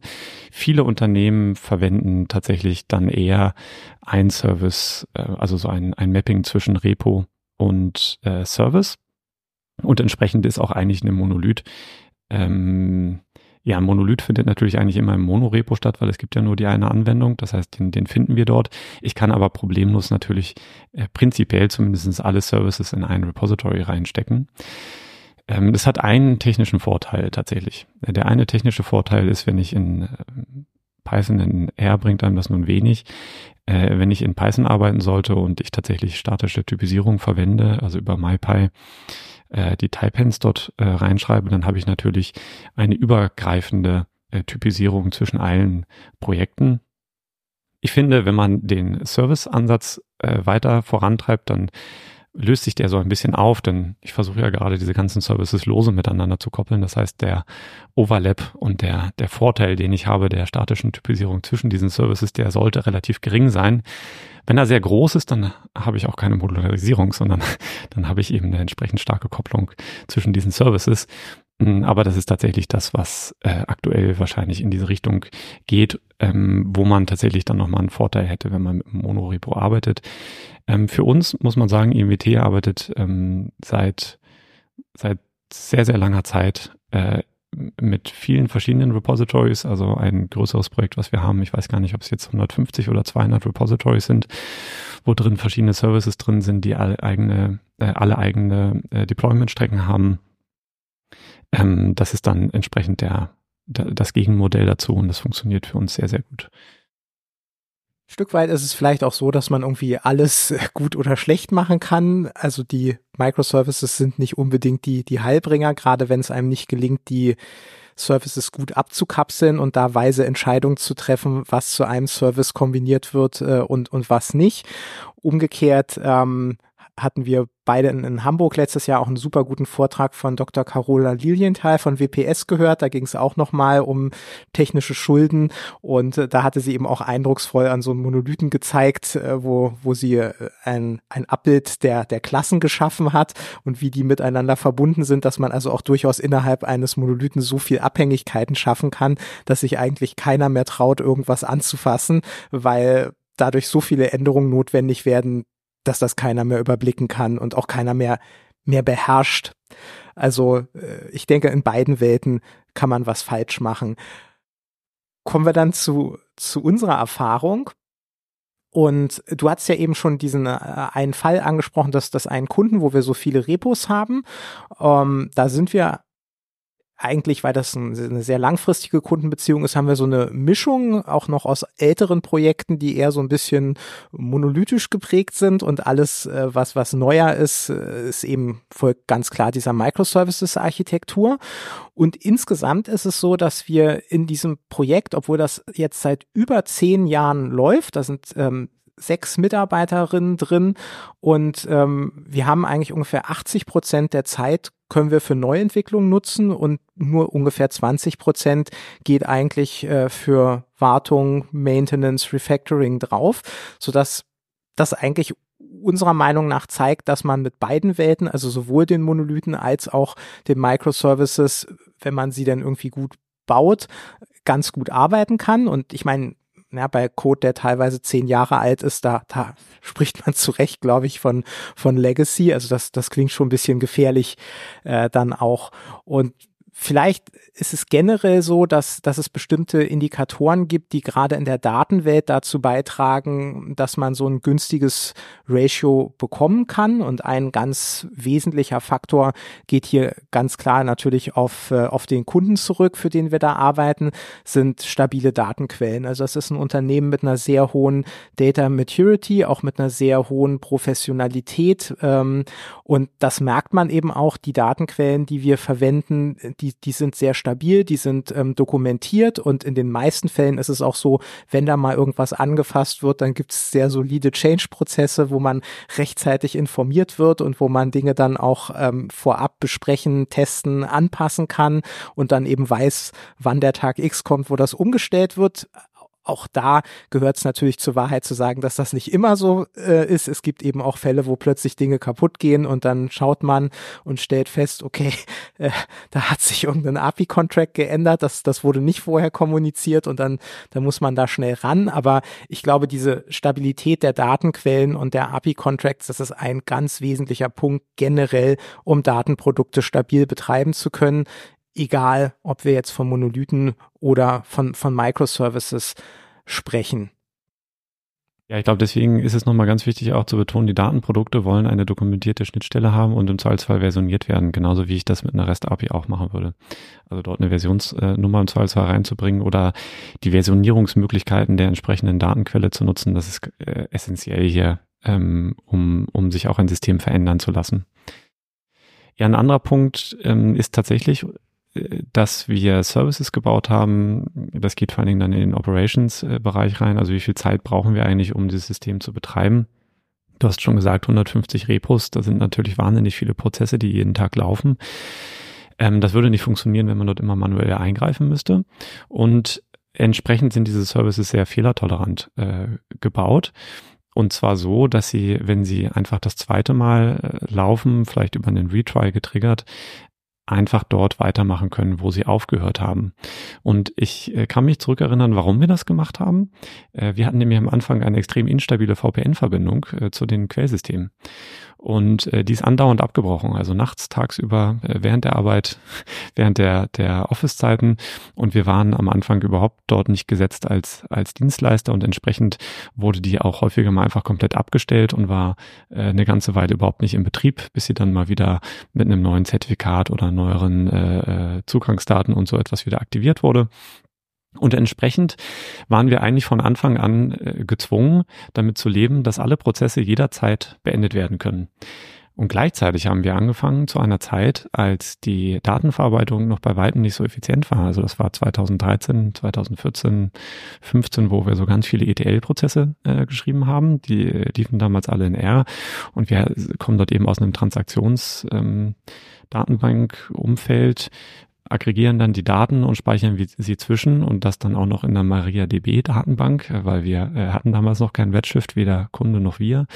Viele Unternehmen verwenden tatsächlich dann eher ein Service, äh, also so ein, ein Mapping zwischen Repo und äh, Service. Und entsprechend ist auch eigentlich eine Monolith ähm, ja, ein Monolith findet natürlich eigentlich immer im Monorepo statt, weil es gibt ja nur die eine Anwendung. Das heißt, den, den finden wir dort. Ich kann aber problemlos natürlich äh, prinzipiell zumindest alle Services in ein Repository reinstecken. Ähm, das hat einen technischen Vorteil tatsächlich. Der eine technische Vorteil ist, wenn ich in äh, Python in R bringt einem das nun wenig. Äh, wenn ich in Python arbeiten sollte und ich tatsächlich statische Typisierung verwende, also über MyPy, äh, die Typehens dort äh, reinschreibe, dann habe ich natürlich eine übergreifende äh, Typisierung zwischen allen Projekten. Ich finde, wenn man den Service-Ansatz äh, weiter vorantreibt, dann löst sich der so ein bisschen auf, denn ich versuche ja gerade diese ganzen Services lose miteinander zu koppeln. Das heißt, der Overlap und der, der Vorteil, den ich habe der statischen Typisierung zwischen diesen Services, der sollte relativ gering sein. Wenn er sehr groß ist, dann habe ich auch keine Modularisierung, sondern dann habe ich eben eine entsprechend starke Kopplung zwischen diesen Services. Mm, aber das ist tatsächlich das, was äh, aktuell wahrscheinlich in diese Richtung geht, ähm, wo man tatsächlich dann nochmal einen Vorteil hätte, wenn man mit einem Monorepo arbeitet. Ähm, für uns muss man sagen, IMWT arbeitet ähm, seit, seit sehr, sehr langer Zeit äh, mit vielen verschiedenen Repositories, also ein größeres Projekt, was wir haben. Ich weiß gar nicht, ob es jetzt 150 oder 200 Repositories sind, wo drin verschiedene Services drin sind, die alle eigene, äh, alle eigene äh, Deployment-Strecken haben. Ähm, das ist dann entsprechend der, der, das Gegenmodell dazu und das funktioniert für uns sehr, sehr gut. Stück weit ist es vielleicht auch so, dass man irgendwie alles gut oder schlecht machen kann. Also die Microservices sind nicht unbedingt die, die Heilbringer, gerade wenn es einem nicht gelingt, die Services gut abzukapseln und da weise Entscheidungen zu treffen, was zu einem Service kombiniert wird äh, und, und was nicht. Umgekehrt ähm, hatten wir beide in, in, Hamburg letztes Jahr auch einen super guten Vortrag von Dr. Carola Lilienthal von WPS gehört. Da ging es auch nochmal um technische Schulden und äh, da hatte sie eben auch eindrucksvoll an so einem Monolithen gezeigt, äh, wo, wo sie äh, ein, ein Abbild der, der Klassen geschaffen hat und wie die miteinander verbunden sind, dass man also auch durchaus innerhalb eines Monolithen so viel Abhängigkeiten schaffen kann, dass sich eigentlich keiner mehr traut, irgendwas anzufassen, weil dadurch so viele Änderungen notwendig werden, dass das keiner mehr überblicken kann und auch keiner mehr mehr beherrscht. Also äh, ich denke, in beiden Welten kann man was falsch machen. Kommen wir dann zu, zu unserer Erfahrung. Und du hast ja eben schon diesen äh, einen Fall angesprochen, dass das einen Kunden, wo wir so viele Repos haben, ähm, da sind wir eigentlich, weil das eine sehr langfristige Kundenbeziehung ist, haben wir so eine Mischung auch noch aus älteren Projekten, die eher so ein bisschen monolithisch geprägt sind und alles, äh, was, was neuer ist, äh, ist eben folgt ganz klar dieser Microservices-Architektur. Und insgesamt ist es so, dass wir in diesem Projekt, obwohl das jetzt seit über zehn Jahren läuft, da sind ähm, sechs Mitarbeiterinnen drin und ähm, wir haben eigentlich ungefähr 80 Prozent der Zeit können wir für Neuentwicklung nutzen und nur ungefähr 20 Prozent geht eigentlich äh, für Wartung, Maintenance, Refactoring drauf, sodass das eigentlich unserer Meinung nach zeigt, dass man mit beiden Welten, also sowohl den Monolithen als auch den Microservices, wenn man sie dann irgendwie gut baut, ganz gut arbeiten kann. Und ich meine, ja, bei Code, der teilweise zehn Jahre alt ist, da, da spricht man zu Recht, glaube ich, von, von Legacy. Also das, das klingt schon ein bisschen gefährlich äh, dann auch. Und vielleicht ist es generell so, dass, dass es bestimmte Indikatoren gibt, die gerade in der Datenwelt dazu beitragen, dass man so ein günstiges Ratio bekommen kann. Und ein ganz wesentlicher Faktor geht hier ganz klar natürlich auf, äh, auf den Kunden zurück, für den wir da arbeiten, sind stabile Datenquellen. Also das ist ein Unternehmen mit einer sehr hohen Data Maturity, auch mit einer sehr hohen Professionalität. Ähm, und das merkt man eben auch, die Datenquellen, die wir verwenden, die, die sind sehr stabil, die sind ähm, dokumentiert und in den meisten Fällen ist es auch so, wenn da mal irgendwas angefasst wird, dann gibt es sehr solide Change-Prozesse, wo man rechtzeitig informiert wird und wo man Dinge dann auch ähm, vorab besprechen, testen, anpassen kann und dann eben weiß, wann der Tag X kommt, wo das umgestellt wird auch da gehört es natürlich zur Wahrheit zu sagen, dass das nicht immer so äh, ist. Es gibt eben auch Fälle, wo plötzlich Dinge kaputt gehen und dann schaut man und stellt fest, okay, äh, da hat sich irgendein API-Contract geändert, das, das wurde nicht vorher kommuniziert und dann, dann muss man da schnell ran. Aber ich glaube, diese Stabilität der Datenquellen und der API-Contracts, das ist ein ganz wesentlicher Punkt generell, um Datenprodukte stabil betreiben zu können egal ob wir jetzt von Monolithen oder von, von Microservices sprechen. Ja, ich glaube, deswegen ist es nochmal ganz wichtig auch zu betonen, die Datenprodukte wollen eine dokumentierte Schnittstelle haben und im Zweifelsfall versioniert werden, genauso wie ich das mit einer REST-API auch machen würde. Also dort eine Versionsnummer im Zweifelsfall reinzubringen oder die Versionierungsmöglichkeiten der entsprechenden Datenquelle zu nutzen, das ist äh, essentiell hier, ähm, um, um sich auch ein System verändern zu lassen. Ja, ein anderer Punkt ähm, ist tatsächlich dass wir Services gebaut haben, das geht vor allen Dingen dann in den Operations-Bereich rein. Also wie viel Zeit brauchen wir eigentlich, um dieses System zu betreiben? Du hast schon gesagt, 150 Repos, da sind natürlich wahnsinnig viele Prozesse, die jeden Tag laufen. Ähm, das würde nicht funktionieren, wenn man dort immer manuell eingreifen müsste. Und entsprechend sind diese Services sehr fehlertolerant äh, gebaut. Und zwar so, dass sie, wenn sie einfach das zweite Mal äh, laufen, vielleicht über einen Retry getriggert, einfach dort weitermachen können, wo sie aufgehört haben. Und ich äh, kann mich zurückerinnern, warum wir das gemacht haben. Äh, wir hatten nämlich am Anfang eine extrem instabile VPN-Verbindung äh, zu den Quellsystemen. Und äh, die ist andauernd abgebrochen, also nachts, tagsüber, äh, während der Arbeit, während der, der Office-Zeiten. Und wir waren am Anfang überhaupt dort nicht gesetzt als, als Dienstleister und entsprechend wurde die auch häufiger mal einfach komplett abgestellt und war äh, eine ganze Weile überhaupt nicht in Betrieb, bis sie dann mal wieder mit einem neuen Zertifikat oder neueren äh, äh Zugangsdaten und so etwas wieder aktiviert wurde. Und entsprechend waren wir eigentlich von Anfang an äh, gezwungen, damit zu leben, dass alle Prozesse jederzeit beendet werden können. Und gleichzeitig haben wir angefangen zu einer Zeit, als die Datenverarbeitung noch bei weitem nicht so effizient war. Also das war 2013, 2014, 15, wo wir so ganz viele ETL-Prozesse äh, geschrieben haben. Die liefen damals alle in R und wir kommen dort eben aus einem Transaktions- ähm, Datenbank-Umfeld, aggregieren dann die Daten und speichern sie zwischen und das dann auch noch in der MariaDB-Datenbank, äh, weil wir äh, hatten damals noch kein Redshift, weder Kunde noch wir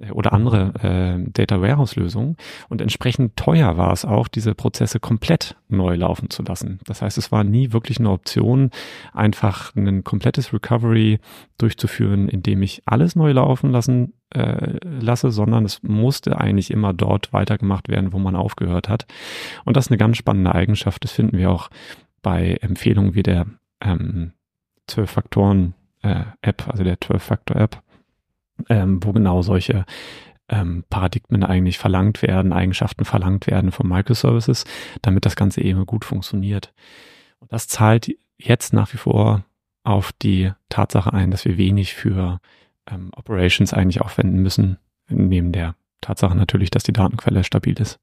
äh, oder andere äh, Data Warehouse-Lösungen. Und entsprechend teuer war es auch, diese Prozesse komplett neu laufen zu lassen. Das heißt, es war nie wirklich eine Option, einfach ein komplettes Recovery durchzuführen, indem ich alles neu laufen lassen äh, lasse, sondern es musste eigentlich immer dort weitergemacht werden, wo man aufgehört hat. Und das ist eine ganz spannende Eigenschaft. Das finden wir auch bei Empfehlungen wie der ähm, 12-Faktoren-App, äh, also der 12-Faktor-App, ähm, wo genau solche ähm, Paradigmen eigentlich verlangt werden, Eigenschaften verlangt werden von Microservices, damit das Ganze eben gut funktioniert. Und das zahlt jetzt nach wie vor auf die Tatsache ein, dass wir wenig für ähm, Operations eigentlich aufwenden müssen, neben der Tatsache natürlich, dass die Datenquelle stabil ist.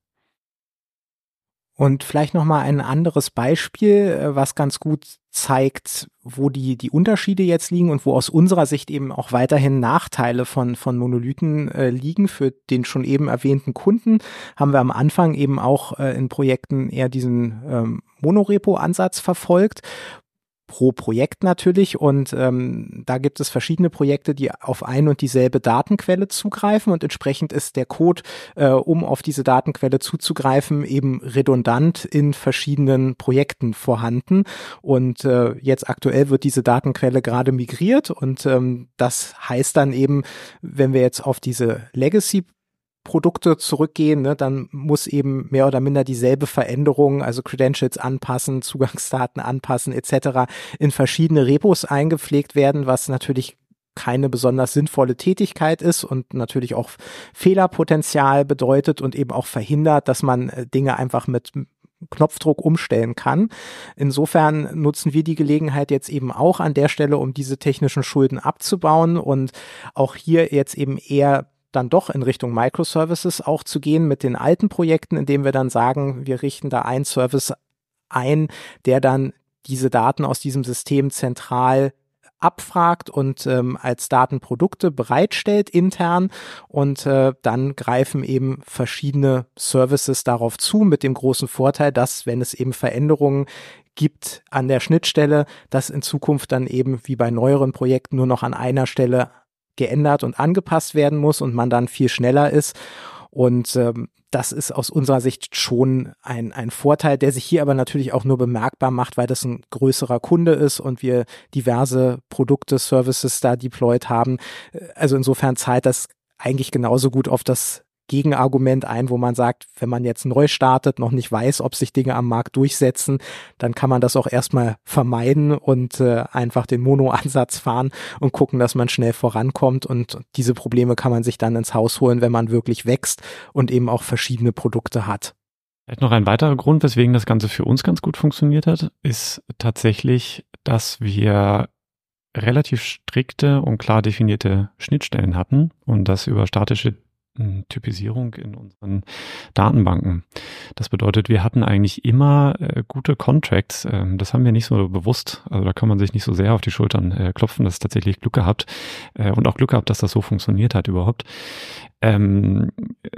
Und vielleicht noch mal ein anderes Beispiel, äh, was ganz gut zeigt, wo die die Unterschiede jetzt liegen und wo aus unserer Sicht eben auch weiterhin Nachteile von von Monolithen äh, liegen für den schon eben erwähnten Kunden. Haben wir am Anfang eben auch äh, in Projekten eher diesen ähm, Monorepo-Ansatz verfolgt, pro Projekt natürlich. Und ähm, da gibt es verschiedene Projekte, die auf ein und dieselbe Datenquelle zugreifen und entsprechend ist der Code, äh, um auf diese Datenquelle zuzugreifen, eben redundant in verschiedenen Projekten vorhanden. Und äh, jetzt aktuell wird diese Datenquelle gerade migriert und ähm, das heißt dann eben, wenn wir jetzt auf diese Legacy Produkte zurückgehen, ne, dann muss eben mehr oder minder dieselbe Veränderung, also Credentials anpassen, Zugangsdaten anpassen etc. in verschiedene Repos eingepflegt werden, was natürlich keine besonders sinnvolle Tätigkeit ist und natürlich auch Fehlerpotenzial bedeutet und eben auch verhindert, dass man äh, Dinge einfach mit Knopfdruck umstellen kann. Insofern nutzen wir die Gelegenheit jetzt eben auch an der Stelle, um diese technischen Schulden abzubauen und auch hier jetzt eben eher dann doch in Richtung Microservices auch zu gehen mit den alten Projekten, indem wir dann sagen, wir richten da einen Service ein, der dann diese Daten aus diesem System zentral abfragt und ähm, als Datenprodukte bereitstellt intern. Und äh, dann greifen eben verschiedene Services darauf zu mit dem großen Vorteil, dass wenn es eben Veränderungen gibt an der Schnittstelle, dass in Zukunft dann eben wie bei neueren Projekten nur noch an einer Stelle geändert und angepasst werden muss und man dann viel schneller ist. Und ähm, das ist aus unserer Sicht schon ein, ein Vorteil, der sich hier aber natürlich auch nur bemerkbar macht, weil das ein größerer Kunde ist und wir diverse Produkte, Services da deployed haben. Also insofern zahlt das eigentlich genauso gut auf das Gegenargument ein, wo man sagt, wenn man jetzt neu startet, noch nicht weiß, ob sich Dinge am Markt durchsetzen, dann kann man das auch erstmal vermeiden und äh, einfach den Mono-Ansatz fahren und gucken, dass man schnell vorankommt. Und diese Probleme kann man sich dann ins Haus holen, wenn man wirklich wächst und eben auch verschiedene Produkte hat. Vielleicht noch ein weiterer Grund, weswegen das Ganze für uns ganz gut funktioniert hat, ist tatsächlich, dass wir relativ strikte und klar definierte Schnittstellen hatten und das über statische Typisierung in unseren Datenbanken. Das bedeutet, wir hatten eigentlich immer äh, gute Contracts. Ähm, das haben wir nicht so bewusst. Also da kann man sich nicht so sehr auf die Schultern äh, klopfen, dass tatsächlich Glück gehabt äh, und auch Glück gehabt, dass das so funktioniert hat überhaupt. Ähm, äh,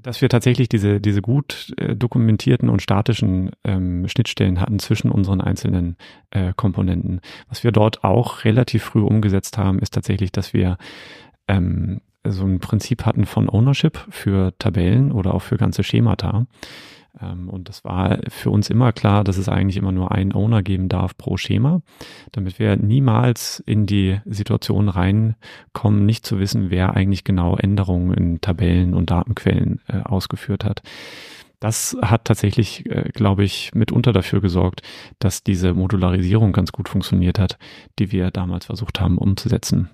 dass wir tatsächlich diese, diese gut äh, dokumentierten und statischen ähm, Schnittstellen hatten zwischen unseren einzelnen äh, Komponenten. Was wir dort auch relativ früh umgesetzt haben, ist tatsächlich, dass wir ähm, so ein Prinzip hatten von Ownership für Tabellen oder auch für ganze Schemata. Ähm, und das war für uns immer klar, dass es eigentlich immer nur einen Owner geben darf pro Schema, damit wir niemals in die Situation reinkommen, nicht zu wissen, wer eigentlich genau Änderungen in Tabellen und Datenquellen äh, ausgeführt hat. Das hat tatsächlich, äh, glaube ich, mitunter dafür gesorgt, dass diese Modularisierung ganz gut funktioniert hat, die wir damals versucht haben umzusetzen.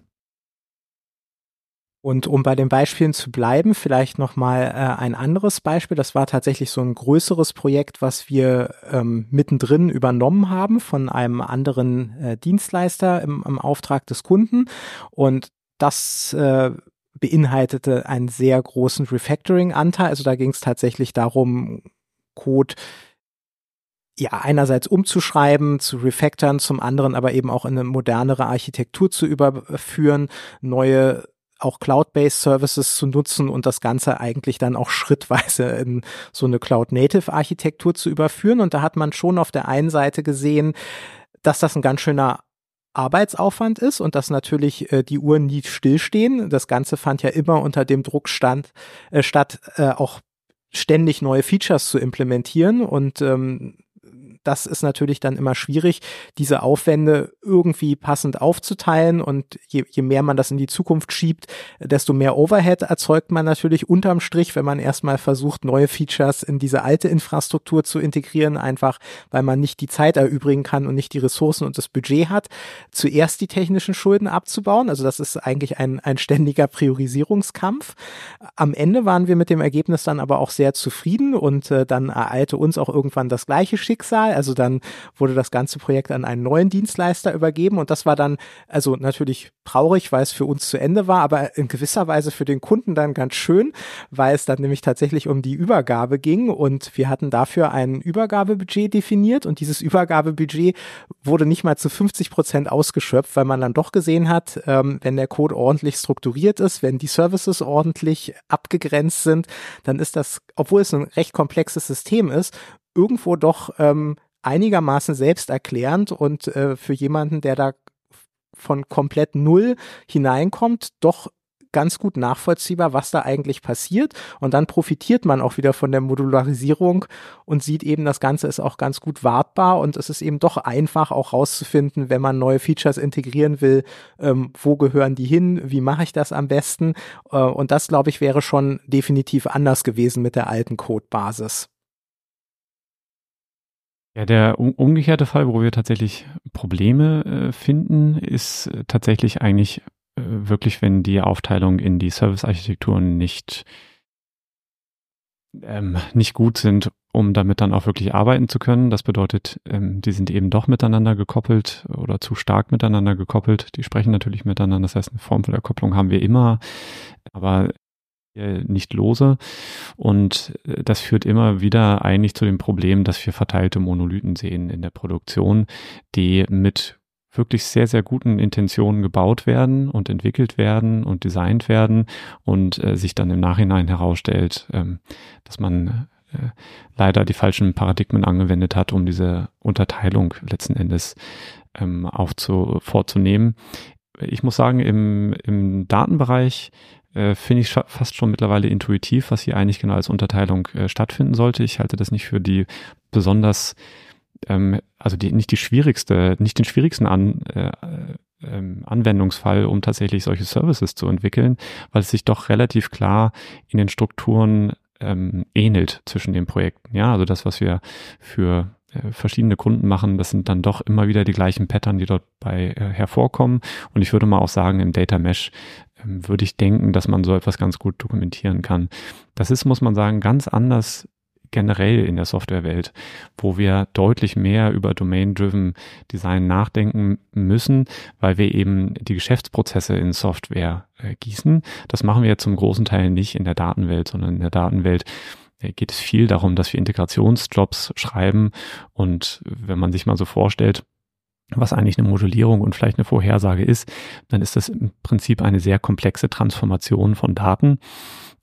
Und um bei den Beispielen zu bleiben, vielleicht nochmal äh, ein anderes Beispiel. Das war tatsächlich so ein größeres Projekt, was wir ähm, mittendrin übernommen haben von einem anderen äh, Dienstleister im, im Auftrag des Kunden. Und das äh, beinhaltete einen sehr großen Refactoring-Anteil. Also da ging es tatsächlich darum, Code ja, einerseits umzuschreiben, zu refactoren, zum anderen aber eben auch in eine modernere Architektur zu überführen, neue auch Cloud-based Services zu nutzen und das Ganze eigentlich dann auch schrittweise in so eine Cloud-Native-Architektur zu überführen. Und da hat man schon auf der einen Seite gesehen, dass das ein ganz schöner Arbeitsaufwand ist und dass natürlich äh, die Uhren nie stillstehen. Das Ganze fand ja immer unter dem Druck stand, äh, statt, äh, auch ständig neue Features zu implementieren und ähm, das ist natürlich dann immer schwierig, diese Aufwände irgendwie passend aufzuteilen und je, je mehr man das in die Zukunft schiebt, desto mehr Overhead erzeugt man natürlich unterm Strich, wenn man erstmal versucht, neue Features in diese alte Infrastruktur zu integrieren, einfach weil man nicht die Zeit erübrigen kann und nicht die Ressourcen und das Budget hat, zuerst die technischen Schulden abzubauen. Also das ist eigentlich ein, ein ständiger Priorisierungskampf. Am Ende waren wir mit dem Ergebnis dann aber auch sehr zufrieden und äh, dann ereilte uns auch irgendwann das gleiche Schicksal. Also dann wurde das ganze Projekt an einen neuen Dienstleister übergeben und das war dann also natürlich traurig, weil es für uns zu Ende war, aber in gewisser Weise für den Kunden dann ganz schön, weil es dann nämlich tatsächlich um die Übergabe ging und wir hatten dafür ein Übergabebudget definiert und dieses Übergabebudget wurde nicht mal zu 50 Prozent ausgeschöpft, weil man dann doch gesehen hat, ähm, wenn der Code ordentlich strukturiert ist, wenn die Services ordentlich abgegrenzt sind, dann ist das, obwohl es ein recht komplexes System ist, irgendwo doch ähm, einigermaßen selbsterklärend und äh, für jemanden, der da von komplett null hineinkommt, doch ganz gut nachvollziehbar, was da eigentlich passiert. Und dann profitiert man auch wieder von der Modularisierung und sieht eben, das Ganze ist auch ganz gut wartbar und es ist eben doch einfach auch rauszufinden, wenn man neue Features integrieren will, ähm, wo gehören die hin, wie mache ich das am besten. Äh, und das, glaube ich, wäre schon definitiv anders gewesen mit der alten Codebasis. Ja, der umgekehrte Fall, wo wir tatsächlich Probleme äh, finden, ist äh, tatsächlich eigentlich äh, wirklich, wenn die Aufteilung in die Service-Architekturen nicht, ähm, nicht gut sind, um damit dann auch wirklich arbeiten zu können. Das bedeutet, ähm, die sind eben doch miteinander gekoppelt oder zu stark miteinander gekoppelt. Die sprechen natürlich miteinander. Das heißt, eine Form von der Kopplung haben wir immer. Aber nicht lose. Und äh, das führt immer wieder eigentlich zu dem Problem, dass wir verteilte Monolithen sehen in der Produktion, die mit wirklich sehr, sehr guten Intentionen gebaut werden und entwickelt werden und designt werden und äh, sich dann im Nachhinein herausstellt, ähm, dass man äh, leider die falschen Paradigmen angewendet hat, um diese Unterteilung letzten Endes ähm, aufzu vorzunehmen. Ich muss sagen, im, im Datenbereich äh, finde ich fast schon mittlerweile intuitiv, was hier eigentlich genau als Unterteilung äh, stattfinden sollte. Ich halte das nicht für die besonders, ähm, also die, nicht die schwierigste, nicht den schwierigsten An, äh, ähm, Anwendungsfall, um tatsächlich solche Services zu entwickeln, weil es sich doch relativ klar in den Strukturen ähm, ähnelt zwischen den Projekten. Ja, also das, was wir für äh, verschiedene Kunden machen, das sind dann doch immer wieder die gleichen Pattern, die dort bei äh, hervorkommen. Und ich würde mal auch sagen, im Data Mesh würde ich denken, dass man so etwas ganz gut dokumentieren kann. Das ist, muss man sagen, ganz anders generell in der Softwarewelt, wo wir deutlich mehr über Domain-Driven Design nachdenken müssen, weil wir eben die Geschäftsprozesse in Software äh, gießen. Das machen wir zum großen Teil nicht in der Datenwelt, sondern in der Datenwelt äh, geht es viel darum, dass wir Integrationsjobs schreiben und wenn man sich mal so vorstellt, was eigentlich eine Modellierung und vielleicht eine Vorhersage ist, dann ist das im Prinzip eine sehr komplexe Transformation von Daten.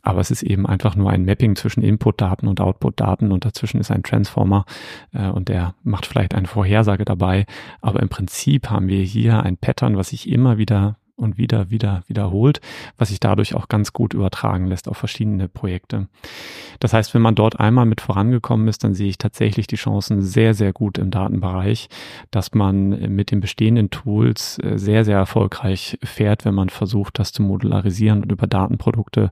Aber es ist eben einfach nur ein Mapping zwischen Input-Daten und Output-Daten und dazwischen ist ein Transformer äh, und der macht vielleicht eine Vorhersage dabei. Aber im Prinzip haben wir hier ein Pattern, was sich immer wieder und wieder, wieder wiederholt, was sich dadurch auch ganz gut übertragen lässt auf verschiedene Projekte. Das heißt, wenn man dort einmal mit vorangekommen ist, dann sehe ich tatsächlich die Chancen sehr, sehr gut im Datenbereich, dass man mit den bestehenden Tools äh, sehr, sehr erfolgreich fährt, wenn man versucht, das zu modularisieren und über Datenprodukte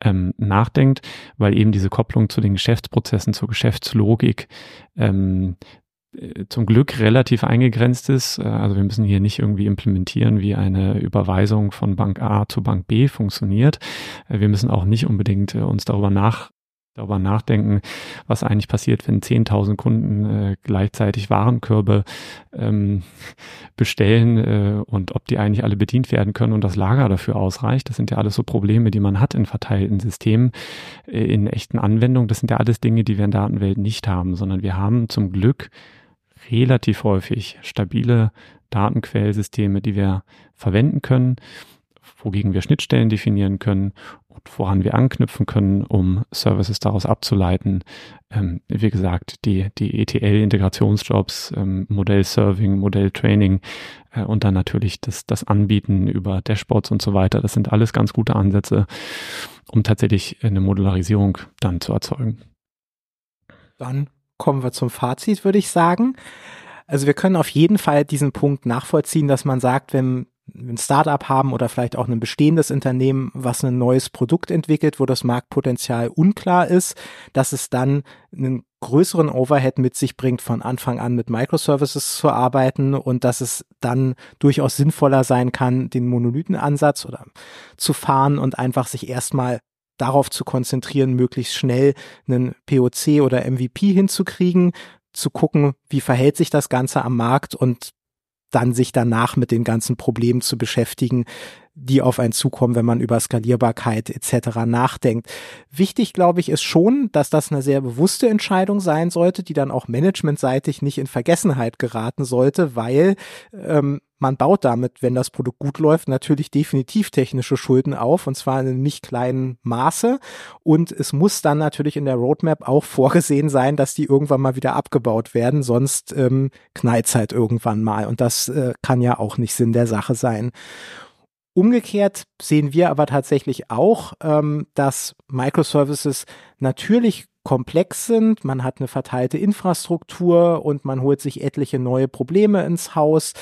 ähm, nachdenkt, weil eben diese Kopplung zu den Geschäftsprozessen, zur Geschäftslogik ähm, äh, zum Glück relativ eingegrenzt ist. Äh, also wir müssen hier nicht irgendwie implementieren, wie eine Überweisung von Bank A zu Bank B funktioniert. Äh, wir müssen auch nicht unbedingt uns darüber nach darüber nachdenken, was eigentlich passiert, wenn 10.000 Kunden äh, gleichzeitig Warenkörbe ähm, bestellen äh, und ob die eigentlich alle bedient werden können und das Lager dafür ausreicht. Das sind ja alles so Probleme, die man hat in verteilten Systemen, äh, in echten Anwendungen. Das sind ja alles Dinge, die wir in der Datenwelt nicht haben, sondern wir haben zum Glück relativ häufig stabile Datenquellsysteme, die wir verwenden können, wogegen wir Schnittstellen definieren können und woran wir anknüpfen können, um Services daraus abzuleiten. Ähm, wie gesagt, die, die ETL-Integrationsjobs, ähm, Modell-Serving, Modell-Training äh, und dann natürlich das, das Anbieten über Dashboards und so weiter. Das sind alles ganz gute Ansätze, um tatsächlich eine Modularisierung dann zu erzeugen. Dann kommen wir zum Fazit, würde ich sagen. Also wir können auf jeden Fall diesen Punkt nachvollziehen, dass man sagt, wenn ein Startup haben oder vielleicht auch ein bestehendes Unternehmen, was ein neues Produkt entwickelt, wo das Marktpotenzial unklar ist, dass es dann einen größeren Overhead mit sich bringt, von Anfang an mit Microservices zu arbeiten und dass es dann durchaus sinnvoller sein kann, den Monolithenansatz oder zu fahren und einfach sich erstmal darauf zu konzentrieren, möglichst schnell einen POC oder MVP hinzukriegen, zu gucken, wie verhält sich das Ganze am Markt und dann sich danach mit den ganzen Problemen zu beschäftigen, die auf einen zukommen, wenn man über Skalierbarkeit etc. nachdenkt. Wichtig, glaube ich, ist schon, dass das eine sehr bewusste Entscheidung sein sollte, die dann auch managementseitig nicht in Vergessenheit geraten sollte, weil ähm, man baut damit, wenn das Produkt gut läuft, natürlich definitiv technische Schulden auf und zwar in einem nicht kleinen Maße. Und es muss dann natürlich in der Roadmap auch vorgesehen sein, dass die irgendwann mal wieder abgebaut werden, sonst ähm, knallt halt irgendwann mal. Und das äh, kann ja auch nicht Sinn der Sache sein. Umgekehrt sehen wir aber tatsächlich auch, ähm, dass Microservices natürlich komplex sind, man hat eine verteilte Infrastruktur und man holt sich etliche neue Probleme ins Haus.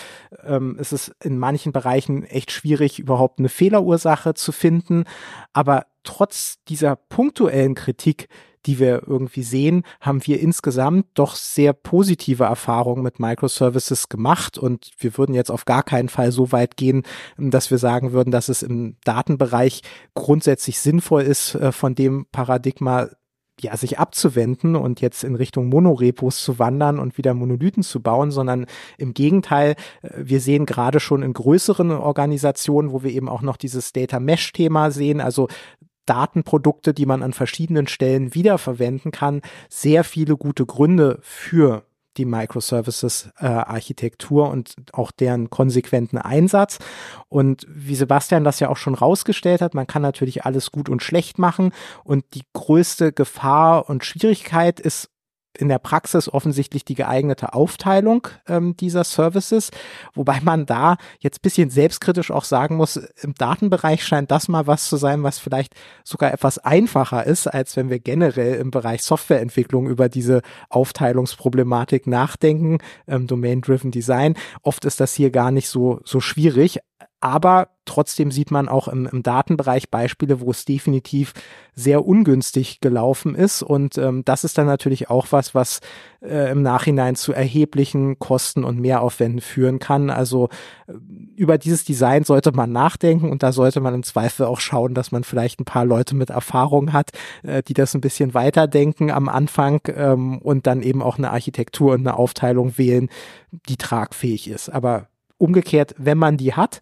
Ähm, es ist in manchen Bereichen echt schwierig, überhaupt eine Fehlerursache zu finden. Aber trotz dieser punktuellen Kritik, die wir irgendwie sehen, haben wir insgesamt doch sehr positive Erfahrungen mit Microservices gemacht. Und wir würden jetzt auf gar keinen Fall so weit gehen, dass wir sagen würden, dass es im Datenbereich grundsätzlich sinnvoll ist, äh, von dem Paradigma ja, sich abzuwenden und jetzt in Richtung Monorepos zu wandern und wieder Monolithen zu bauen, sondern im Gegenteil, äh, wir sehen gerade schon in größeren Organisationen, wo wir eben auch noch dieses Data Mesh Thema sehen, also Datenprodukte, die man an verschiedenen Stellen wiederverwenden kann, sehr viele gute Gründe für die Microservices-Architektur äh, und auch deren konsequenten Einsatz. Und wie Sebastian das ja auch schon rausgestellt hat, man kann natürlich alles gut und schlecht machen. Und die größte Gefahr und Schwierigkeit ist in der Praxis offensichtlich die geeignete Aufteilung ähm, dieser Services, wobei man da jetzt bisschen selbstkritisch auch sagen muss, im Datenbereich scheint das mal was zu sein, was vielleicht sogar etwas einfacher ist, als wenn wir generell im Bereich Softwareentwicklung über diese Aufteilungsproblematik nachdenken, ähm, Domain-Driven Design. Oft ist das hier gar nicht so, so schwierig, aber trotzdem sieht man auch im, im, Datenbereich Beispiele, wo es definitiv sehr ungünstig gelaufen ist. Und ähm, das ist dann natürlich auch was, was äh, im Nachhinein zu erheblichen Kosten und Mehraufwänden führen kann. Also äh, über dieses Design sollte man nachdenken und da sollte man im Zweifel auch schauen, dass man vielleicht ein paar Leute mit Erfahrung hat, äh, die das ein bisschen weiterdenken am Anfang ähm, und dann eben auch eine Architektur und eine Aufteilung wählen, die tragfähig ist. Aber umgekehrt, wenn man die hat,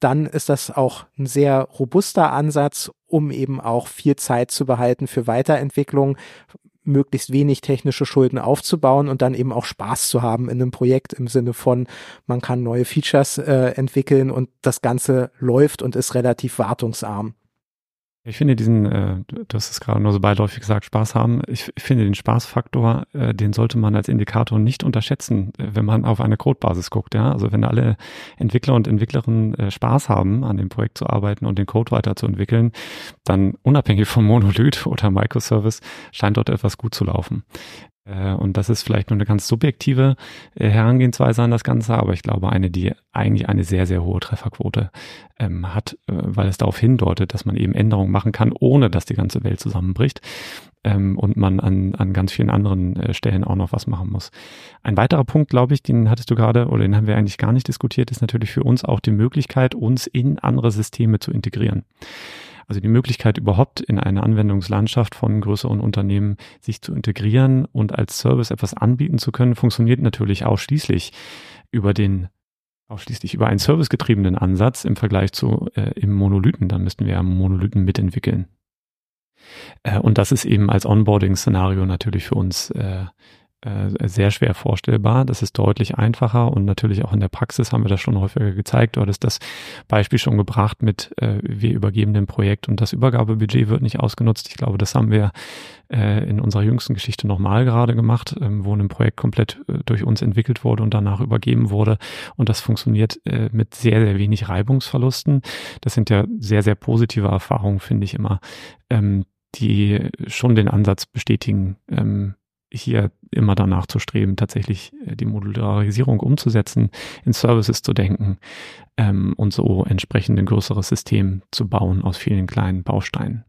dann ist das auch ein sehr robuster Ansatz, um eben auch viel Zeit zu behalten für Weiterentwicklung, möglichst wenig technische Schulden aufzubauen und dann eben auch Spaß zu haben in einem Projekt im Sinne von, man kann neue Features äh, entwickeln und das Ganze läuft und ist relativ wartungsarm. Ich finde diesen, äh, du hast es gerade nur so beiläufig gesagt, Spaß haben. Ich, ich finde den Spaßfaktor, äh, den sollte man als Indikator nicht unterschätzen, äh, wenn man auf eine Codebasis guckt. Ja, also wenn alle Entwickler und Entwicklerinnen äh, Spaß haben, an dem Projekt zu arbeiten und den Code weiterzuentwickeln, dann unabhängig vom Monolith oder Microservice scheint dort etwas gut zu laufen. Äh, und das ist vielleicht nur eine ganz subjektive äh, Herangehensweise an das Ganze, aber ich glaube eine, die eigentlich eine sehr, sehr hohe Trefferquote ähm, hat, äh, weil es darauf hindeutet, dass man eben Änderungen machen kann, ohne dass die ganze Welt zusammenbricht ähm, und man an, an ganz vielen anderen Stellen auch noch was machen muss. Ein weiterer Punkt, glaube ich, den hattest du gerade oder den haben wir eigentlich gar nicht diskutiert, ist natürlich für uns auch die Möglichkeit, uns in andere Systeme zu integrieren. Also die Möglichkeit überhaupt in eine Anwendungslandschaft von größeren Unternehmen sich zu integrieren und als Service etwas anbieten zu können, funktioniert natürlich ausschließlich über den ausschließlich über einen servicegetriebenen Ansatz im Vergleich zu äh, im Monolithen. Dann müssten wir ja Monolithen mitentwickeln. Äh, und das ist eben als Onboarding-Szenario natürlich für uns äh, äh, sehr schwer vorstellbar. Das ist deutlich einfacher und natürlich auch in der Praxis haben wir das schon häufiger gezeigt. Du hattest das Beispiel schon gebracht mit, äh, wir übergeben dem Projekt und das Übergabebudget wird nicht ausgenutzt. Ich glaube, das haben wir äh, in unserer jüngsten Geschichte nochmal gerade gemacht, ähm, wo ein Projekt komplett äh, durch uns entwickelt wurde und danach übergeben wurde. Und das funktioniert äh, mit sehr, sehr wenig Reibungsverlusten. Das sind ja sehr, sehr positive Erfahrungen, finde ich immer, ähm, die schon den Ansatz bestätigen, ähm, hier immer danach zu streben, tatsächlich äh, die Modularisierung umzusetzen, in Services zu denken ähm, und so entsprechend ein größeres System zu bauen aus vielen kleinen Bausteinen.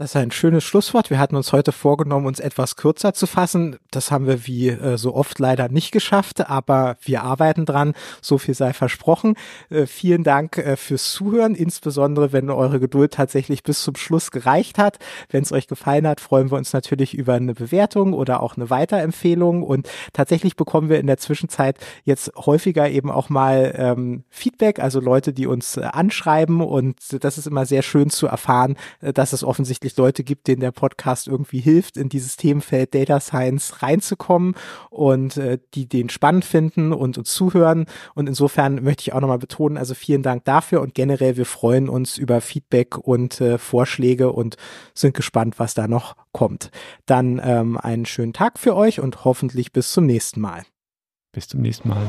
Das ist ein schönes Schlusswort. Wir hatten uns heute vorgenommen, uns etwas kürzer zu fassen. Das haben wir wie äh, so oft leider nicht geschafft, aber wir arbeiten dran. So viel sei versprochen. Äh, vielen Dank äh, fürs Zuhören, insbesondere wenn eure Geduld tatsächlich bis zum Schluss gereicht hat. Wenn es euch gefallen hat, freuen wir uns natürlich über eine Bewertung oder auch eine Weiterempfehlung. Und tatsächlich bekommen wir in der Zwischenzeit jetzt häufiger eben auch mal ähm, Feedback, also Leute, die uns äh, anschreiben. Und das ist immer sehr schön zu erfahren, äh, dass es offensichtlich offensichtlich Leute gibt, denen der Podcast irgendwie hilft, in dieses Themenfeld Data Science reinzukommen und äh, die den spannend finden und uns zuhören. Und insofern möchte ich auch nochmal betonen, also vielen Dank dafür und generell, wir freuen uns über Feedback und äh, Vorschläge und sind gespannt, was da noch kommt. Dann ähm, einen schönen Tag für euch und hoffentlich bis zum nächsten Mal. Bis zum nächsten Mal.